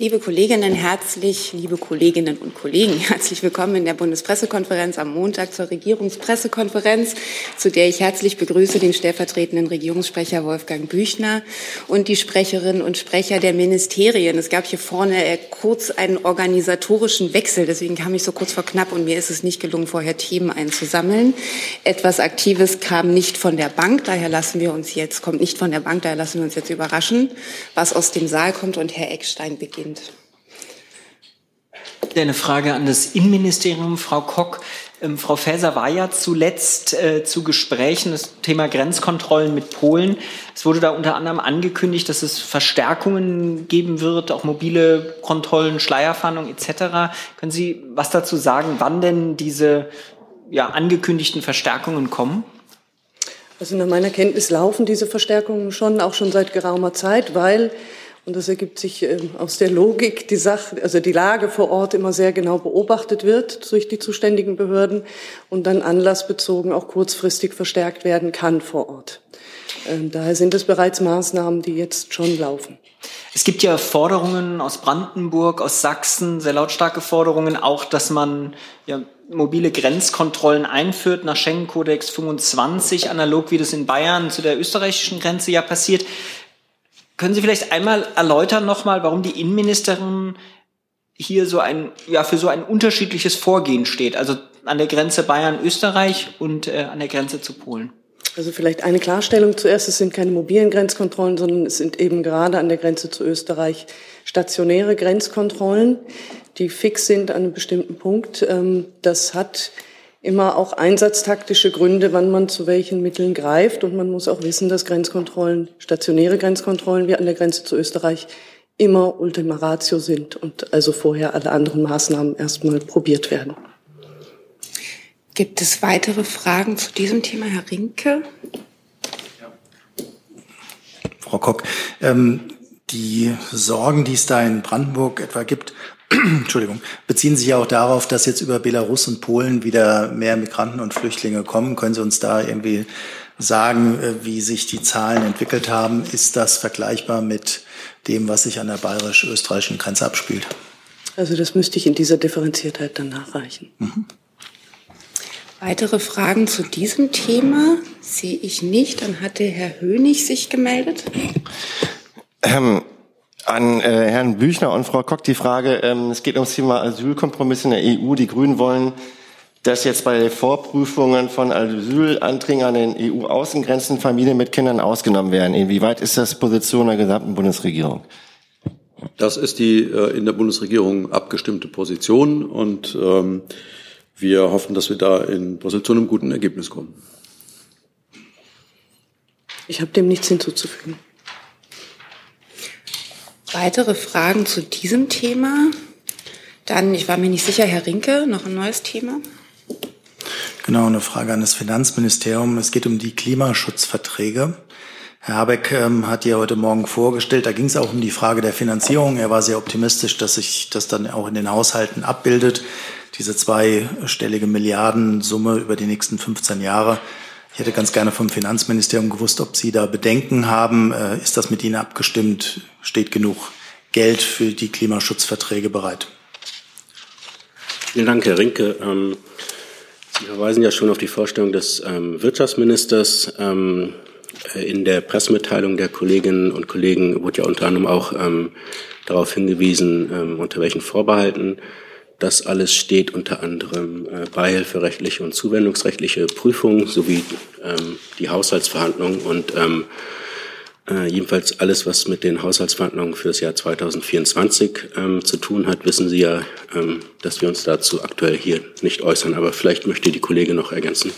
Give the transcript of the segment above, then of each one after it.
Liebe Kolleginnen, herzlich, liebe Kolleginnen und Kollegen, herzlich willkommen in der Bundespressekonferenz am Montag zur Regierungspressekonferenz, zu der ich herzlich begrüße den stellvertretenden Regierungssprecher Wolfgang Büchner und die Sprecherinnen und Sprecher der Ministerien. Es gab hier vorne äh, kurz einen organisatorischen Wechsel, deswegen kam ich so kurz vor knapp und mir ist es nicht gelungen, vorher Themen einzusammeln. Etwas Aktives kam nicht von der Bank, daher lassen wir uns jetzt, kommt nicht von der Bank, daher lassen wir uns jetzt überraschen, was aus dem Saal kommt und Herr Eckstein beginnt sind. Eine Frage an das Innenministerium, Frau Kock. Ähm, Frau Faeser war ja zuletzt äh, zu Gesprächen das Thema Grenzkontrollen mit Polen. Es wurde da unter anderem angekündigt, dass es Verstärkungen geben wird, auch mobile Kontrollen, Schleierfahndung etc. Können Sie was dazu sagen, wann denn diese ja, angekündigten Verstärkungen kommen? Also nach meiner Kenntnis laufen diese Verstärkungen schon, auch schon seit geraumer Zeit, weil und das ergibt sich ähm, aus der Logik, die Sache, also die Lage vor Ort immer sehr genau beobachtet wird durch die zuständigen Behörden und dann anlassbezogen auch kurzfristig verstärkt werden kann vor Ort. Ähm, daher sind es bereits Maßnahmen, die jetzt schon laufen. Es gibt ja Forderungen aus Brandenburg, aus Sachsen, sehr lautstarke Forderungen, auch, dass man ja, mobile Grenzkontrollen einführt nach Schengen-Kodex 25, analog wie das in Bayern zu der österreichischen Grenze ja passiert. Können Sie vielleicht einmal erläutern nochmal, warum die Innenministerin hier so ein, ja, für so ein unterschiedliches Vorgehen steht? Also an der Grenze Bayern-Österreich und äh, an der Grenze zu Polen. Also vielleicht eine Klarstellung zuerst. Es sind keine mobilen Grenzkontrollen, sondern es sind eben gerade an der Grenze zu Österreich stationäre Grenzkontrollen, die fix sind an einem bestimmten Punkt. Ähm, das hat immer auch einsatztaktische Gründe, wann man zu welchen Mitteln greift. Und man muss auch wissen, dass Grenzkontrollen, stationäre Grenzkontrollen wie an der Grenze zu Österreich immer Ultima Ratio sind und also vorher alle anderen Maßnahmen erstmal probiert werden. Gibt es weitere Fragen zu diesem Thema, Herr Rinke? Frau Kock, ähm, die Sorgen, die es da in Brandenburg etwa gibt, Entschuldigung, beziehen sich ja auch darauf, dass jetzt über Belarus und Polen wieder mehr Migranten und Flüchtlinge kommen. Können Sie uns da irgendwie sagen, äh, wie sich die Zahlen entwickelt haben? Ist das vergleichbar mit dem, was sich an der bayerisch-österreichischen Grenze abspielt? Also das müsste ich in dieser Differenziertheit dann nachreichen. Mhm. Weitere Fragen zu diesem Thema sehe ich nicht. Dann hatte Herr Hönig sich gemeldet. Ähm, an äh, Herrn Büchner und Frau Kock die Frage, ähm, es geht ums Thema Asylkompromiss in der EU. Die Grünen wollen, dass jetzt bei Vorprüfungen von Asylanträgen an den EU-Außengrenzen Familien mit Kindern ausgenommen werden. Inwieweit ist das Position der gesamten Bundesregierung? Das ist die äh, in der Bundesregierung abgestimmte Position und ähm, wir hoffen, dass wir da in Brüssel zu einem guten Ergebnis kommen. Ich habe dem nichts hinzuzufügen. Weitere Fragen zu diesem Thema? Dann, ich war mir nicht sicher, Herr Rinke, noch ein neues Thema? Genau, eine Frage an das Finanzministerium. Es geht um die Klimaschutzverträge. Herr Habeck ähm, hat ja heute Morgen vorgestellt, da ging es auch um die Frage der Finanzierung. Er war sehr optimistisch, dass sich das dann auch in den Haushalten abbildet. Diese zweistellige Milliardensumme über die nächsten 15 Jahre. Ich hätte ganz gerne vom Finanzministerium gewusst, ob Sie da Bedenken haben. Äh, ist das mit Ihnen abgestimmt? Steht genug Geld für die Klimaschutzverträge bereit? Vielen Dank, Herr Rinke. Ähm, Sie verweisen ja schon auf die Vorstellung des ähm, Wirtschaftsministers. Ähm, äh, in der Pressemitteilung der Kolleginnen und Kollegen wurde ja unter anderem auch darauf hingewiesen, unter welchen Vorbehalten das alles steht unter anderem äh, beihilferechtliche und zuwendungsrechtliche Prüfungen sowie ähm, die Haushaltsverhandlungen und ähm, äh, jedenfalls alles, was mit den Haushaltsverhandlungen für das Jahr 2024 ähm, zu tun hat, wissen Sie ja, ähm, dass wir uns dazu aktuell hier nicht äußern. Aber vielleicht möchte die Kollegin noch ergänzen.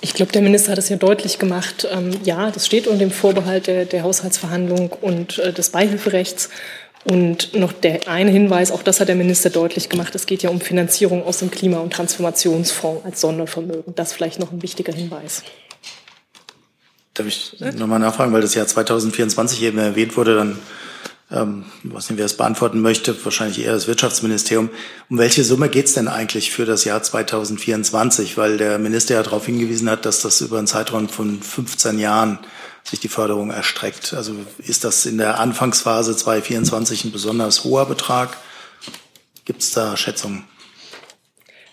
Ich glaube, der Minister hat es ja deutlich gemacht. Ähm, ja, das steht unter dem Vorbehalt der, der Haushaltsverhandlung und äh, des Beihilferechts. Und noch der eine Hinweis, auch das hat der Minister deutlich gemacht, es geht ja um Finanzierung aus dem Klima- und Transformationsfonds als Sondervermögen. Das vielleicht noch ein wichtiger Hinweis. Darf ich nochmal nachfragen, weil das Jahr 2024 eben erwähnt wurde, dann, ähm, was nicht, wer es beantworten möchte, wahrscheinlich eher das Wirtschaftsministerium. Um welche Summe geht es denn eigentlich für das Jahr 2024? Weil der Minister ja darauf hingewiesen hat, dass das über einen Zeitraum von 15 Jahren sich die Förderung erstreckt. Also ist das in der Anfangsphase 2024 ein besonders hoher Betrag? Gibt es da Schätzungen?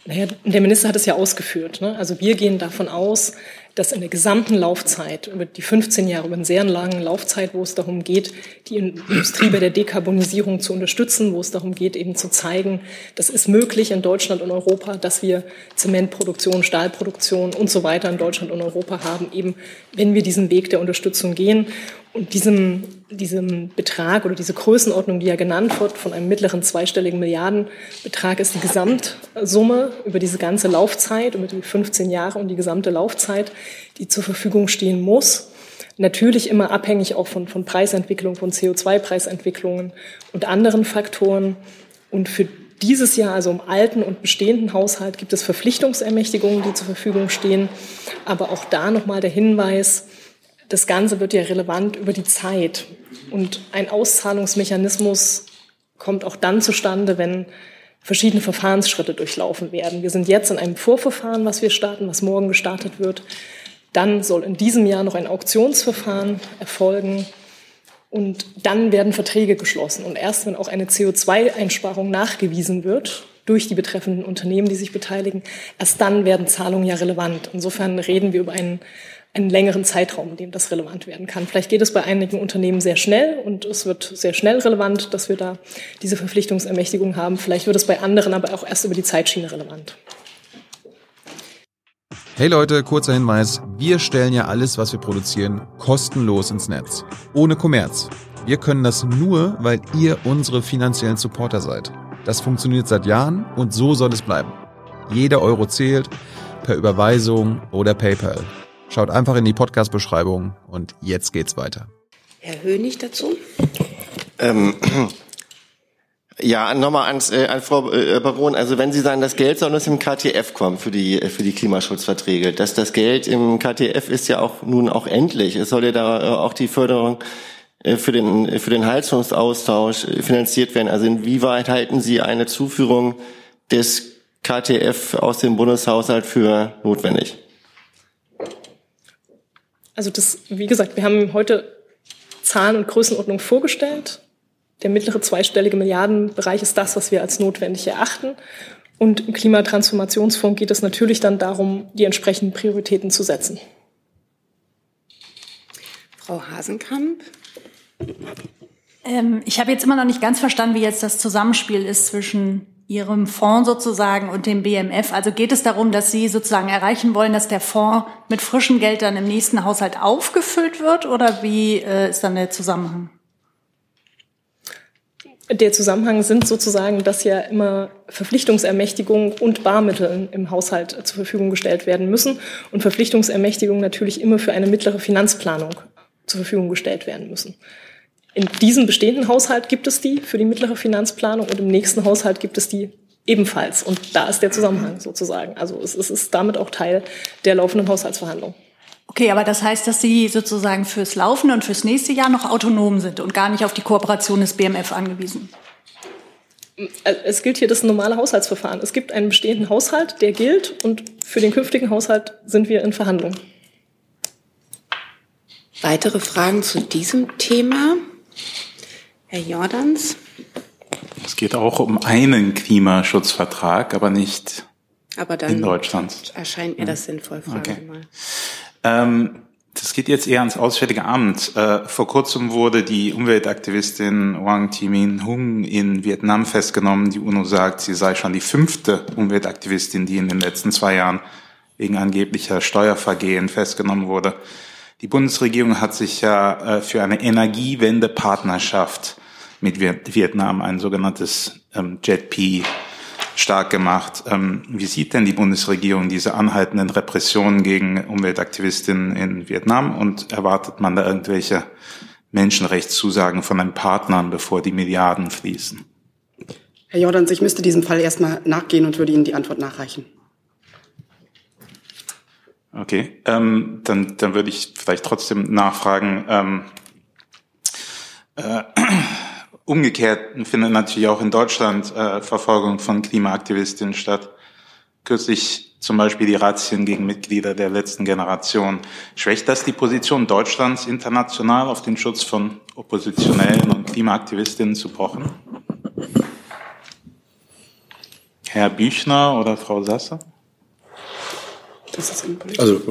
Naja, der Minister hat es ja ausgeführt. Ne? Also wir gehen davon aus, dass in der gesamten Laufzeit, über die 15 Jahre, über eine sehr lange Laufzeit, wo es darum geht, die Industrie bei der Dekarbonisierung zu unterstützen, wo es darum geht, eben zu zeigen, das ist möglich in Deutschland und Europa, dass wir Zementproduktion, Stahlproduktion und so weiter in Deutschland und Europa haben, eben wenn wir diesen Weg der Unterstützung gehen. Und diesem, diesem Betrag oder diese Größenordnung, die ja genannt wird, von einem mittleren zweistelligen Milliardenbetrag, ist die Gesamtsumme über diese ganze Laufzeit, über die 15 Jahre und die gesamte Laufzeit, die zur Verfügung stehen muss. Natürlich immer abhängig auch von, von Preisentwicklung, von CO2-Preisentwicklungen und anderen Faktoren. Und für dieses Jahr, also im alten und bestehenden Haushalt, gibt es Verpflichtungsermächtigungen, die zur Verfügung stehen. Aber auch da nochmal der Hinweis, das Ganze wird ja relevant über die Zeit. Und ein Auszahlungsmechanismus kommt auch dann zustande, wenn verschiedene Verfahrensschritte durchlaufen werden. Wir sind jetzt in einem Vorverfahren, was wir starten, was morgen gestartet wird. Dann soll in diesem Jahr noch ein Auktionsverfahren erfolgen. Und dann werden Verträge geschlossen. Und erst wenn auch eine CO2-Einsparung nachgewiesen wird durch die betreffenden Unternehmen, die sich beteiligen, erst dann werden Zahlungen ja relevant. Insofern reden wir über einen einen längeren Zeitraum, in dem das relevant werden kann. Vielleicht geht es bei einigen Unternehmen sehr schnell und es wird sehr schnell relevant, dass wir da diese Verpflichtungsermächtigung haben. Vielleicht wird es bei anderen aber auch erst über die Zeitschiene relevant. Hey Leute, kurzer Hinweis. Wir stellen ja alles, was wir produzieren, kostenlos ins Netz. Ohne Kommerz. Wir können das nur, weil ihr unsere finanziellen Supporter seid. Das funktioniert seit Jahren und so soll es bleiben. Jeder Euro zählt, per Überweisung oder PayPal. Schaut einfach in die Podcast-Beschreibung und jetzt geht's weiter. Herr Hönig dazu? Ähm, ja, nochmal ans, äh, an Frau äh, Baron. Also wenn Sie sagen, das Geld soll aus dem KTF kommen für die, für die Klimaschutzverträge, dass das Geld im KTF ist ja auch nun auch endlich. Es soll ja da äh, auch die Förderung äh, für den, für den Heizungsaustausch finanziert werden. Also inwieweit halten Sie eine Zuführung des KTF aus dem Bundeshaushalt für notwendig? Also das, wie gesagt, wir haben heute Zahlen und Größenordnung vorgestellt. Der mittlere zweistellige Milliardenbereich ist das, was wir als notwendig erachten. Und im Klimatransformationsfonds geht es natürlich dann darum, die entsprechenden Prioritäten zu setzen. Frau Hasenkamp. Ähm, ich habe jetzt immer noch nicht ganz verstanden, wie jetzt das Zusammenspiel ist zwischen Ihrem Fonds sozusagen und dem BMF? Also geht es darum, dass Sie sozusagen erreichen wollen, dass der Fonds mit frischem Geld dann im nächsten Haushalt aufgefüllt wird oder wie äh, ist dann der Zusammenhang? Der Zusammenhang sind sozusagen, dass ja immer Verpflichtungsermächtigungen und Barmittel im Haushalt zur Verfügung gestellt werden müssen und Verpflichtungsermächtigungen natürlich immer für eine mittlere Finanzplanung zur Verfügung gestellt werden müssen. In diesem bestehenden Haushalt gibt es die für die mittlere Finanzplanung und im nächsten Haushalt gibt es die ebenfalls. Und da ist der Zusammenhang sozusagen. Also es, es ist damit auch Teil der laufenden Haushaltsverhandlungen. Okay, aber das heißt, dass Sie sozusagen fürs laufende und fürs nächste Jahr noch autonom sind und gar nicht auf die Kooperation des BMF angewiesen? Es gilt hier das normale Haushaltsverfahren. Es gibt einen bestehenden Haushalt, der gilt und für den künftigen Haushalt sind wir in Verhandlungen. Weitere Fragen zu diesem Thema? Herr Jordans. Es geht auch um einen Klimaschutzvertrag, aber nicht aber dann in Deutschland. Erscheint mir das sinnvoll, Frage okay. mal. Ähm, das geht jetzt eher ans Auswärtige Amt. Äh, vor kurzem wurde die Umweltaktivistin Wang Timin Hung in Vietnam festgenommen. Die UNO sagt, sie sei schon die fünfte Umweltaktivistin, die in den letzten zwei Jahren wegen angeblicher Steuervergehen festgenommen wurde. Die Bundesregierung hat sich ja äh, für eine Energiewende-Partnerschaft mit Vietnam, ein sogenanntes ähm, JETP, stark gemacht. Ähm, wie sieht denn die Bundesregierung diese anhaltenden Repressionen gegen Umweltaktivistinnen in Vietnam und erwartet man da irgendwelche Menschenrechtszusagen von den Partnern, bevor die Milliarden fließen? Herr Jordans, ich müsste diesem Fall erstmal nachgehen und würde Ihnen die Antwort nachreichen. Okay, ähm, dann, dann würde ich vielleicht trotzdem nachfragen. Ähm, äh, Umgekehrt findet natürlich auch in Deutschland äh, Verfolgung von Klimaaktivistinnen statt. kürzlich zum Beispiel die Razzien gegen Mitglieder der letzten Generation. Schwächt das die Position Deutschlands international auf den Schutz von Oppositionellen und Klimaaktivistinnen zu pochen? Herr Büchner oder Frau Sasse? Also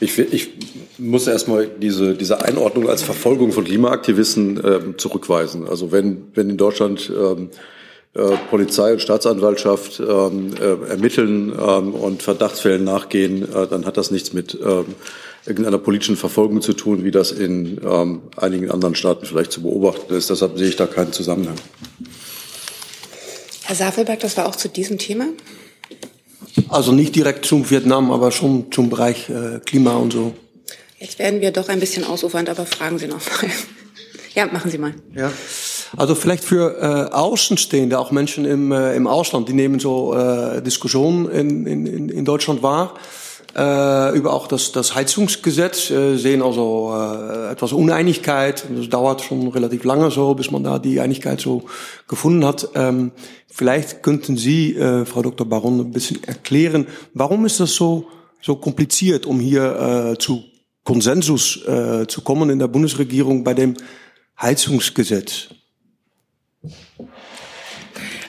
ich, ich muss erstmal diese, diese Einordnung als Verfolgung von Klimaaktivisten ähm, zurückweisen. Also wenn, wenn in Deutschland ähm, äh, Polizei und Staatsanwaltschaft ähm, äh, ermitteln ähm, und Verdachtsfällen nachgehen, äh, dann hat das nichts mit ähm, irgendeiner politischen Verfolgung zu tun, wie das in ähm, einigen anderen Staaten vielleicht zu beobachten ist. Deshalb sehe ich da keinen Zusammenhang. Herr Safelberg, das war auch zu diesem Thema. Also nicht direkt zum Vietnam, aber schon zum Bereich äh, Klima und so. Jetzt werden wir doch ein bisschen ausufernd, aber fragen Sie noch mal. Ja, machen Sie mal. Ja. Also vielleicht für äh, Außenstehende, auch Menschen im, äh, im Ausland, die nehmen so äh, Diskussionen in, in, in Deutschland wahr äh, über auch das, das Heizungsgesetz, äh, sehen also äh, etwas Uneinigkeit. Das dauert schon relativ lange so, bis man da die Einigkeit so gefunden hat. Ähm, vielleicht könnten Sie, äh, Frau Dr. Baron, ein bisschen erklären, warum ist das so, so kompliziert, um hier äh, zu Konsensus äh, zu kommen in der Bundesregierung bei dem Heizungsgesetz?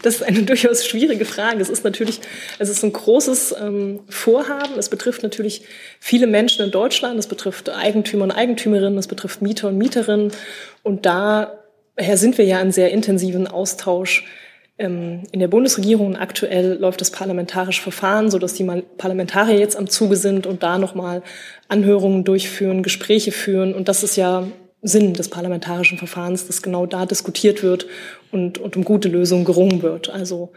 Das ist eine durchaus schwierige Frage. Es ist natürlich, es ist ein großes ähm, Vorhaben. Es betrifft natürlich viele Menschen in Deutschland. Es betrifft Eigentümer und Eigentümerinnen. Es betrifft Mieter und Mieterinnen. Und daher sind wir ja in sehr intensiven Austausch ähm, in der Bundesregierung. Aktuell läuft das parlamentarische Verfahren, so dass die Parlamentarier jetzt am Zuge sind und da nochmal Anhörungen durchführen, Gespräche führen. Und das ist ja Sinn des parlamentarischen Verfahrens, dass genau da diskutiert wird und, und um gute Lösungen gerungen wird. Also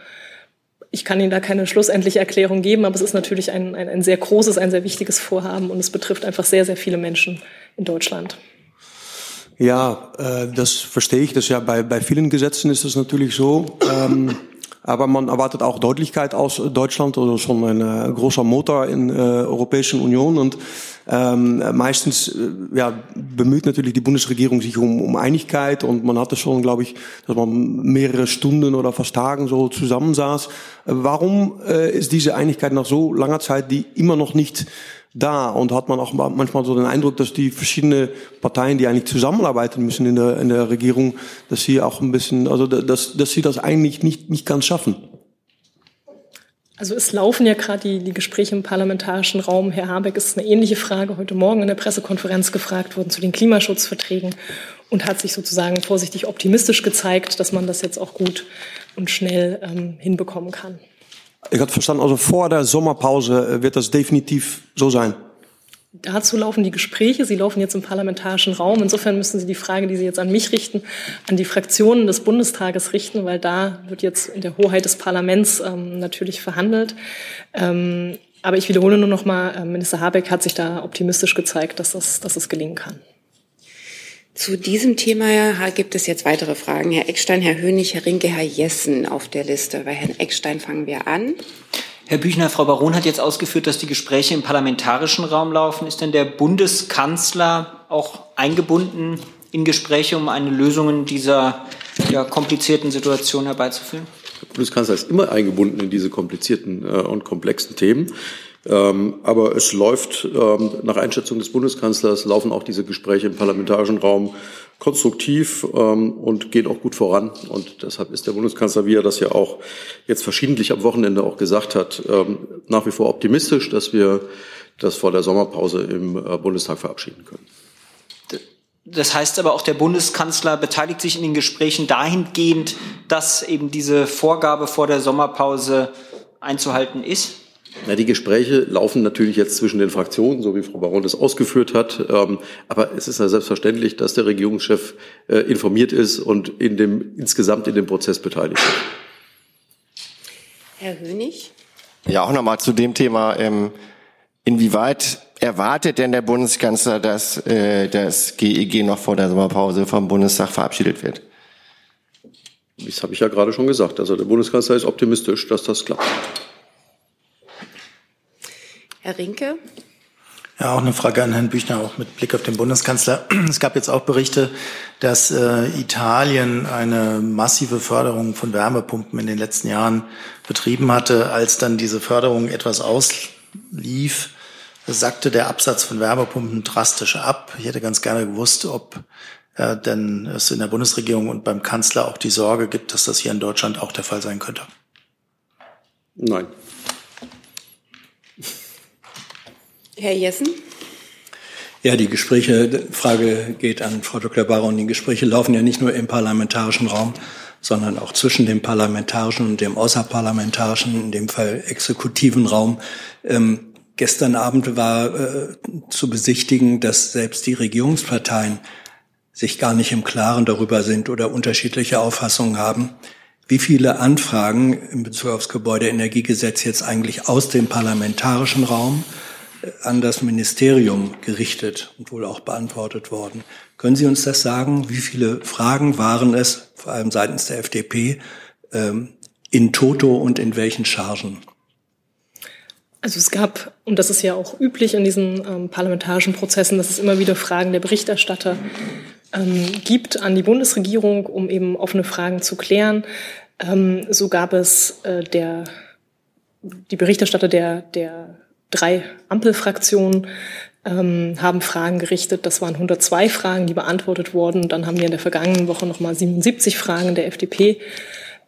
ich kann Ihnen da keine schlussendliche Erklärung geben, aber es ist natürlich ein, ein, ein sehr großes, ein sehr wichtiges Vorhaben und es betrifft einfach sehr, sehr viele Menschen in Deutschland. Ja, äh, das verstehe ich. Das ja bei, bei vielen Gesetzen ist es natürlich so. Ähm, aber man erwartet auch Deutlichkeit aus Deutschland oder schon ein äh, großer Motor in der äh, Europäischen Union und ähm, meistens äh, ja, bemüht natürlich die Bundesregierung sich um, um Einigkeit und man hatte schon, glaube ich, dass man mehrere Stunden oder fast Tagen so zusammensaß. Warum äh, ist diese Einigkeit nach so langer Zeit, die immer noch nicht da und hat man auch manchmal so den Eindruck, dass die verschiedenen Parteien, die eigentlich zusammenarbeiten müssen in der, in der Regierung, dass sie auch ein bisschen, also dass, dass sie das eigentlich nicht, nicht ganz schaffen. Also es laufen ja gerade die, die Gespräche im parlamentarischen Raum. Herr Habeck ist eine ähnliche Frage heute Morgen in der Pressekonferenz gefragt worden zu den Klimaschutzverträgen und hat sich sozusagen vorsichtig optimistisch gezeigt, dass man das jetzt auch gut und schnell ähm, hinbekommen kann. Ich hatte verstanden, also vor der Sommerpause äh, wird das definitiv so sein. Dazu laufen die Gespräche. Sie laufen jetzt im parlamentarischen Raum. Insofern müssen Sie die Frage, die Sie jetzt an mich richten, an die Fraktionen des Bundestages richten, weil da wird jetzt in der Hoheit des Parlaments ähm, natürlich verhandelt. Ähm, aber ich wiederhole nur noch mal, äh, Minister Habeck hat sich da optimistisch gezeigt, dass das, dass es gelingen kann. Zu diesem Thema gibt es jetzt weitere Fragen. Herr Eckstein, Herr Hönig, Herr Rinke, Herr Jessen auf der Liste. Bei Herrn Eckstein fangen wir an. Herr Büchner, Frau Baron hat jetzt ausgeführt, dass die Gespräche im parlamentarischen Raum laufen. Ist denn der Bundeskanzler auch eingebunden in Gespräche, um eine Lösung dieser ja, komplizierten Situation herbeizuführen? Der Bundeskanzler ist immer eingebunden in diese komplizierten äh, und komplexen Themen. Ähm, aber es läuft ähm, nach Einschätzung des Bundeskanzlers laufen auch diese Gespräche im parlamentarischen Raum konstruktiv ähm, und gehen auch gut voran. Und deshalb ist der Bundeskanzler, wie er das ja auch jetzt verschiedentlich am Wochenende auch gesagt hat, nach wie vor optimistisch, dass wir das vor der Sommerpause im äh, Bundestag verabschieden können. Das heißt aber auch, der Bundeskanzler beteiligt sich in den Gesprächen dahingehend, dass eben diese Vorgabe vor der Sommerpause einzuhalten ist? Na, die Gespräche laufen natürlich jetzt zwischen den Fraktionen, so wie Frau Baron das ausgeführt hat. Ähm, aber es ist ja selbstverständlich, dass der Regierungschef äh, informiert ist und in dem, insgesamt in dem Prozess beteiligt ist. Herr Hönig? Ja, auch nochmal zu dem Thema. Ähm, inwieweit erwartet denn der Bundeskanzler, dass äh, das GEG noch vor der Sommerpause vom Bundestag verabschiedet wird? Das habe ich ja gerade schon gesagt. Also der Bundeskanzler ist optimistisch, dass das klappt. Herr Rinke? Ja, auch eine Frage an Herrn Büchner, auch mit Blick auf den Bundeskanzler. Es gab jetzt auch Berichte, dass äh, Italien eine massive Förderung von Wärmepumpen in den letzten Jahren betrieben hatte. Als dann diese Förderung etwas auslief, sackte der Absatz von Wärmepumpen drastisch ab. Ich hätte ganz gerne gewusst, ob äh, denn es in der Bundesregierung und beim Kanzler auch die Sorge gibt, dass das hier in Deutschland auch der Fall sein könnte. Nein. Herr Jessen? Ja, die Gespräche, Frage geht an Frau Dr. Baron. Die Gespräche laufen ja nicht nur im parlamentarischen Raum, sondern auch zwischen dem parlamentarischen und dem außerparlamentarischen, in dem Fall exekutiven Raum. Ähm, gestern Abend war äh, zu besichtigen, dass selbst die Regierungsparteien sich gar nicht im Klaren darüber sind oder unterschiedliche Auffassungen haben, wie viele Anfragen in Bezug aufs Gebäudeenergiegesetz jetzt eigentlich aus dem parlamentarischen Raum an das Ministerium gerichtet und wohl auch beantwortet worden. Können Sie uns das sagen? Wie viele Fragen waren es, vor allem seitens der FDP, ähm, in Toto und in welchen Chargen? Also es gab, und das ist ja auch üblich in diesen ähm, parlamentarischen Prozessen, dass es immer wieder Fragen der Berichterstatter ähm, gibt an die Bundesregierung, um eben offene Fragen zu klären. Ähm, so gab es äh, der, die Berichterstatter der, der drei Ampelfraktionen ähm, haben Fragen gerichtet. Das waren 102 Fragen, die beantwortet wurden. Dann haben wir in der vergangenen Woche nochmal 77 Fragen der FDP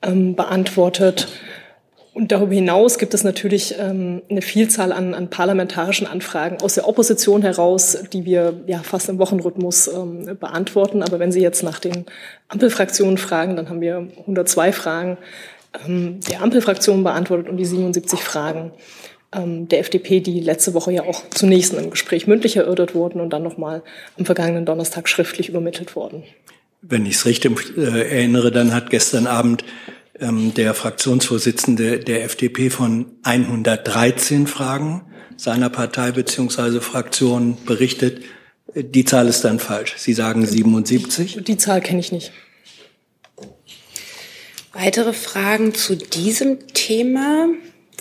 ähm, beantwortet. Und darüber hinaus gibt es natürlich ähm, eine Vielzahl an, an parlamentarischen Anfragen aus der Opposition heraus, die wir ja fast im Wochenrhythmus ähm, beantworten. Aber wenn Sie jetzt nach den Ampelfraktionen fragen, dann haben wir 102 Fragen ähm, der Ampelfraktionen beantwortet und die 77 Fragen der FDP, die letzte Woche ja auch zunächst in einem Gespräch mündlich erörtert wurden und dann nochmal am vergangenen Donnerstag schriftlich übermittelt wurden. Wenn ich es richtig äh, erinnere, dann hat gestern Abend ähm, der Fraktionsvorsitzende der FDP von 113 Fragen seiner Partei beziehungsweise Fraktion berichtet. Die Zahl ist dann falsch. Sie sagen 77. Die Zahl kenne ich nicht. Weitere Fragen zu diesem Thema?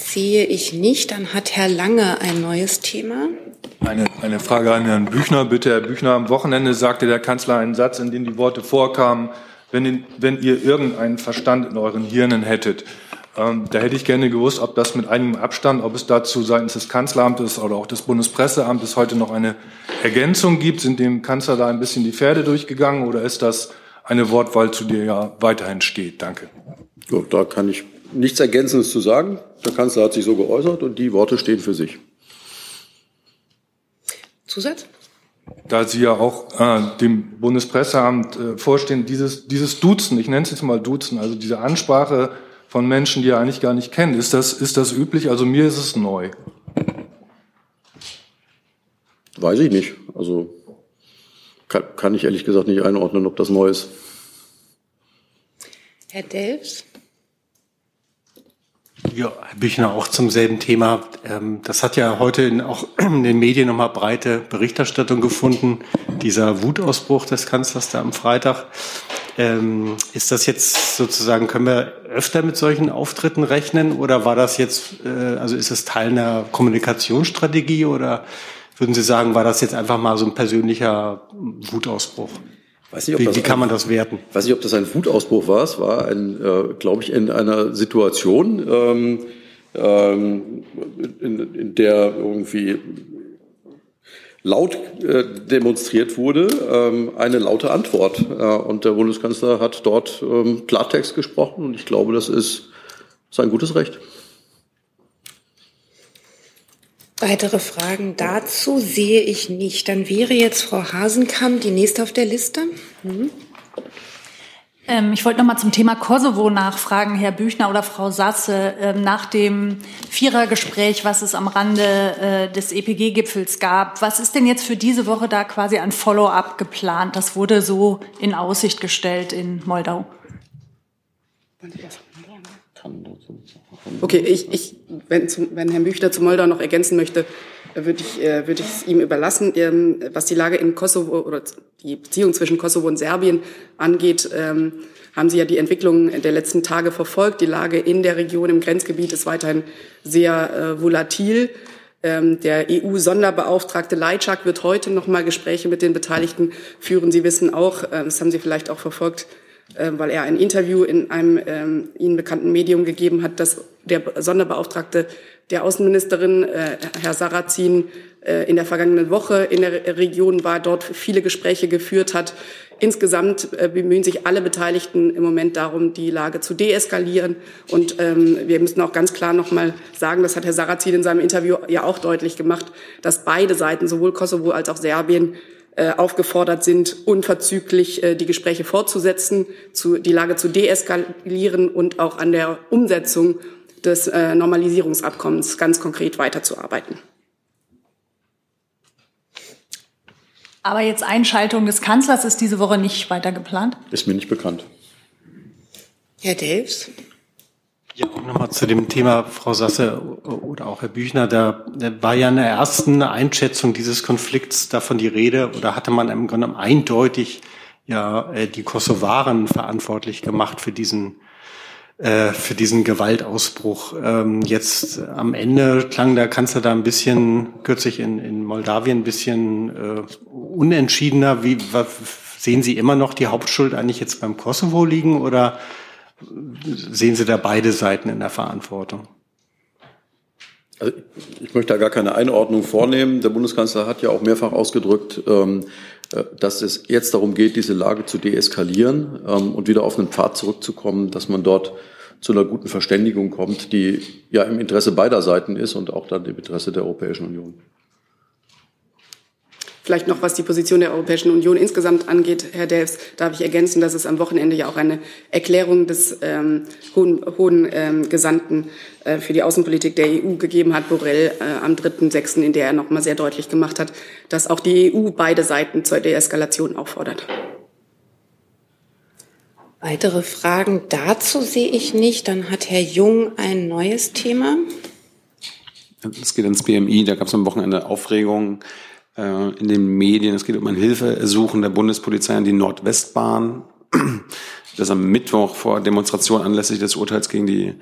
Sehe ich nicht. Dann hat Herr Lange ein neues Thema. Eine, eine Frage an Herrn Büchner. Bitte, Herr Büchner, am Wochenende sagte der Kanzler einen Satz, in dem die Worte vorkamen, wenn, wenn ihr irgendeinen Verstand in euren Hirnen hättet. Ähm, da hätte ich gerne gewusst, ob das mit einigem Abstand, ob es dazu seitens des Kanzleramtes oder auch des Bundespresseamtes heute noch eine Ergänzung gibt. Sind dem Kanzler da ein bisschen die Pferde durchgegangen oder ist das eine Wortwahl, zu der ja weiterhin steht? Danke. Ja, da kann ich nichts Ergänzendes zu sagen. Der Kanzler hat sich so geäußert und die Worte stehen für sich. Zusatz? Da Sie ja auch äh, dem Bundespresseamt äh, vorstehen, dieses, dieses Duzen, ich nenne es jetzt mal Duzen, also diese Ansprache von Menschen, die er eigentlich gar nicht kennt, ist das, ist das üblich? Also mir ist es neu. Weiß ich nicht. Also kann, kann ich ehrlich gesagt nicht einordnen, ob das neu ist. Herr Delfs? Ja, Herr Büchner, auch zum selben Thema. Ähm, das hat ja heute auch in den Medien nochmal breite Berichterstattung gefunden, dieser Wutausbruch des Kanzlers da am Freitag. Ähm, ist das jetzt sozusagen, können wir öfter mit solchen Auftritten rechnen oder war das jetzt, äh, also ist es Teil einer Kommunikationsstrategie oder würden Sie sagen, war das jetzt einfach mal so ein persönlicher Wutausbruch? Weiß nicht, wie, wie kann man das werten? Ich weiß nicht, ob das ein Wutausbruch war. Es war ein, äh, glaube ich, in einer Situation, ähm, ähm, in, in der irgendwie laut äh, demonstriert wurde, ähm, eine laute Antwort. Äh, und der Bundeskanzler hat dort ähm, Klartext gesprochen und ich glaube, das ist sein gutes Recht. Weitere Fragen dazu sehe ich nicht. Dann wäre jetzt Frau Hasenkamp die nächste auf der Liste. Mhm. Ähm, ich wollte noch mal zum Thema Kosovo nachfragen, Herr Büchner oder Frau Sasse. Ähm, nach dem Vierergespräch, was es am Rande äh, des EPG-Gipfels gab, was ist denn jetzt für diese Woche da quasi ein Follow-up geplant? Das wurde so in Aussicht gestellt in Moldau. Okay, ich, ich wenn, zum, wenn Herr Büchner zu Moldau noch ergänzen möchte, würde ich, äh, würde ich es ihm überlassen. Ähm, was die Lage in Kosovo oder die Beziehung zwischen Kosovo und Serbien angeht, ähm, haben Sie ja die Entwicklung der letzten Tage verfolgt. Die Lage in der Region im Grenzgebiet ist weiterhin sehr äh, volatil. Ähm, der EU-Sonderbeauftragte Leitschak wird heute noch mal Gespräche mit den Beteiligten führen. Sie wissen auch, äh, das haben Sie vielleicht auch verfolgt, äh, weil er ein Interview in einem ähm, Ihnen bekannten Medium gegeben hat, dass der Sonderbeauftragte der Außenministerin, äh, Herr Sarrazin, äh, in der vergangenen Woche in der Region war, dort viele Gespräche geführt hat. Insgesamt äh, bemühen sich alle Beteiligten im Moment darum, die Lage zu deeskalieren. Und ähm, wir müssen auch ganz klar noch mal sagen, das hat Herr Sarrazin in seinem Interview ja auch deutlich gemacht, dass beide Seiten, sowohl Kosovo als auch Serbien, aufgefordert sind, unverzüglich äh, die Gespräche fortzusetzen, zu, die Lage zu deeskalieren und auch an der Umsetzung des äh, Normalisierungsabkommens ganz konkret weiterzuarbeiten. Aber jetzt Einschaltung des Kanzlers ist diese Woche nicht weiter geplant? Ist mir nicht bekannt. Herr Delfs? Ja, auch nochmal zu dem Thema, Frau Sasse oder auch Herr Büchner, da, war ja in der ersten Einschätzung dieses Konflikts davon die Rede, oder hatte man im Grunde eindeutig ja äh, die Kosovaren verantwortlich gemacht für diesen äh, für diesen Gewaltausbruch. Ähm, jetzt am Ende klang der Kanzler da ein bisschen, kürzlich in, in Moldawien, ein bisschen äh, unentschiedener. Wie was, sehen Sie immer noch die Hauptschuld eigentlich jetzt beim Kosovo liegen oder sehen Sie da beide Seiten in der Verantwortung? Also ich möchte da gar keine Einordnung vornehmen. Der Bundeskanzler hat ja auch mehrfach ausgedrückt, ähm, äh, dass es jetzt darum geht, diese Lage zu deeskalieren ähm, und wieder auf einen Pfad zurückzukommen, dass man dort zu einer guten Verständigung kommt, die ja im Interesse beider Seiten ist und auch dann im Interesse der Europäischen Union. Vielleicht noch, was die Position der Europäischen Union insgesamt angeht, Herr Delfs, darf ich ergänzen, dass es am Wochenende ja auch eine Erklärung des ähm, hohen, hohen ähm, Gesandten äh, für die Außenpolitik der EU gegeben hat, Borrell, äh, am 3.6., in der er noch mal sehr deutlich gemacht hat, dass auch die EU beide Seiten zur Deeskalation auffordert. Weitere Fragen dazu sehe ich nicht. Dann hat Herr Jung ein neues Thema. Es geht ins BMI. Da gab es am Wochenende Aufregung in den Medien. Es geht um ein Hilfeersuchen der Bundespolizei an die Nordwestbahn, das am Mittwoch vor Demonstration anlässlich des Urteils gegen die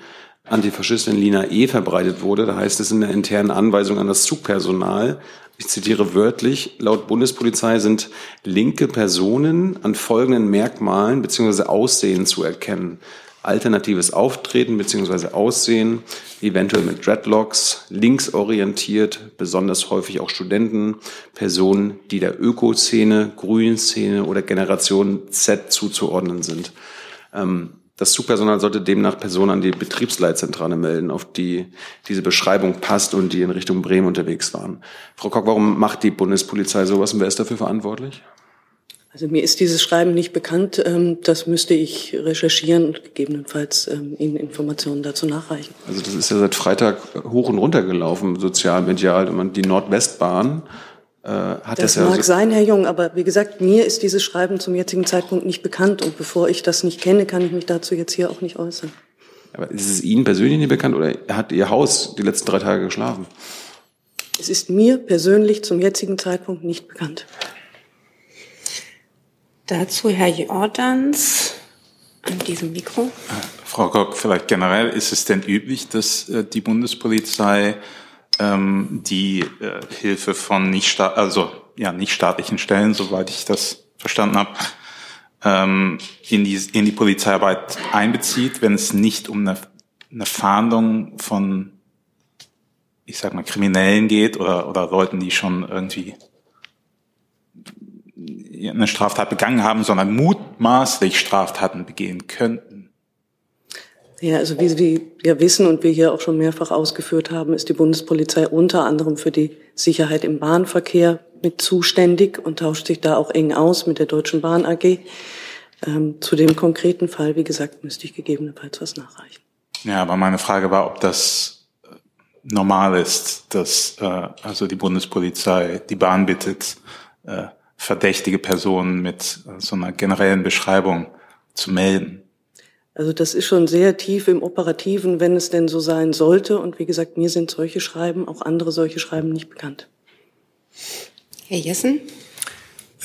Antifaschistin Lina E. verbreitet wurde. Da heißt es in der internen Anweisung an das Zugpersonal, ich zitiere wörtlich, laut Bundespolizei sind linke Personen an folgenden Merkmalen bzw. Aussehen zu erkennen. Alternatives Auftreten bzw. Aussehen, eventuell mit Dreadlocks, linksorientiert, besonders häufig auch Studenten, Personen, die der Ökoszene, Grünszene oder Generation Z zuzuordnen sind. Ähm, das Zugpersonal sollte demnach Personen an die Betriebsleitzentrale melden, auf die diese Beschreibung passt und die in Richtung Bremen unterwegs waren. Frau Kock, warum macht die Bundespolizei sowas und wer ist dafür verantwortlich? Also mir ist dieses Schreiben nicht bekannt. Ähm, das müsste ich recherchieren und gegebenenfalls ähm, Ihnen Informationen dazu nachreichen. Also das ist ja seit Freitag hoch und runter gelaufen, sozial, medial. Die Nordwestbahn äh, hat das, das ja mag so sein, Herr Jung, aber wie gesagt, mir ist dieses Schreiben zum jetzigen Zeitpunkt nicht bekannt und bevor ich das nicht kenne, kann ich mich dazu jetzt hier auch nicht äußern. Aber ist es Ihnen persönlich nicht bekannt oder hat Ihr Haus die letzten drei Tage geschlafen? Es ist mir persönlich zum jetzigen Zeitpunkt nicht bekannt. Dazu Herr Jordans an diesem Mikro. Frau Kock, vielleicht generell, ist es denn üblich, dass äh, die Bundespolizei ähm, die äh, Hilfe von nicht also ja nicht staatlichen Stellen, soweit ich das verstanden habe, ähm, in die in die Polizeiarbeit einbezieht, wenn es nicht um eine, eine Fahndung von ich sag mal Kriminellen geht oder oder Leuten, die schon irgendwie eine Straftat begangen haben, sondern mutmaßlich Straftaten begehen könnten. Ja, also wie Sie ja wissen und wir hier auch schon mehrfach ausgeführt haben, ist die Bundespolizei unter anderem für die Sicherheit im Bahnverkehr mit zuständig und tauscht sich da auch eng aus mit der Deutschen Bahn AG. Ähm, zu dem konkreten Fall, wie gesagt, müsste ich gegebenenfalls was nachreichen. Ja, aber meine Frage war, ob das äh, normal ist, dass äh, also die Bundespolizei die Bahn bittet, äh, verdächtige Personen mit so einer generellen Beschreibung zu melden. Also das ist schon sehr tief im Operativen, wenn es denn so sein sollte. Und wie gesagt, mir sind solche Schreiben, auch andere solche Schreiben nicht bekannt. Herr Jessen?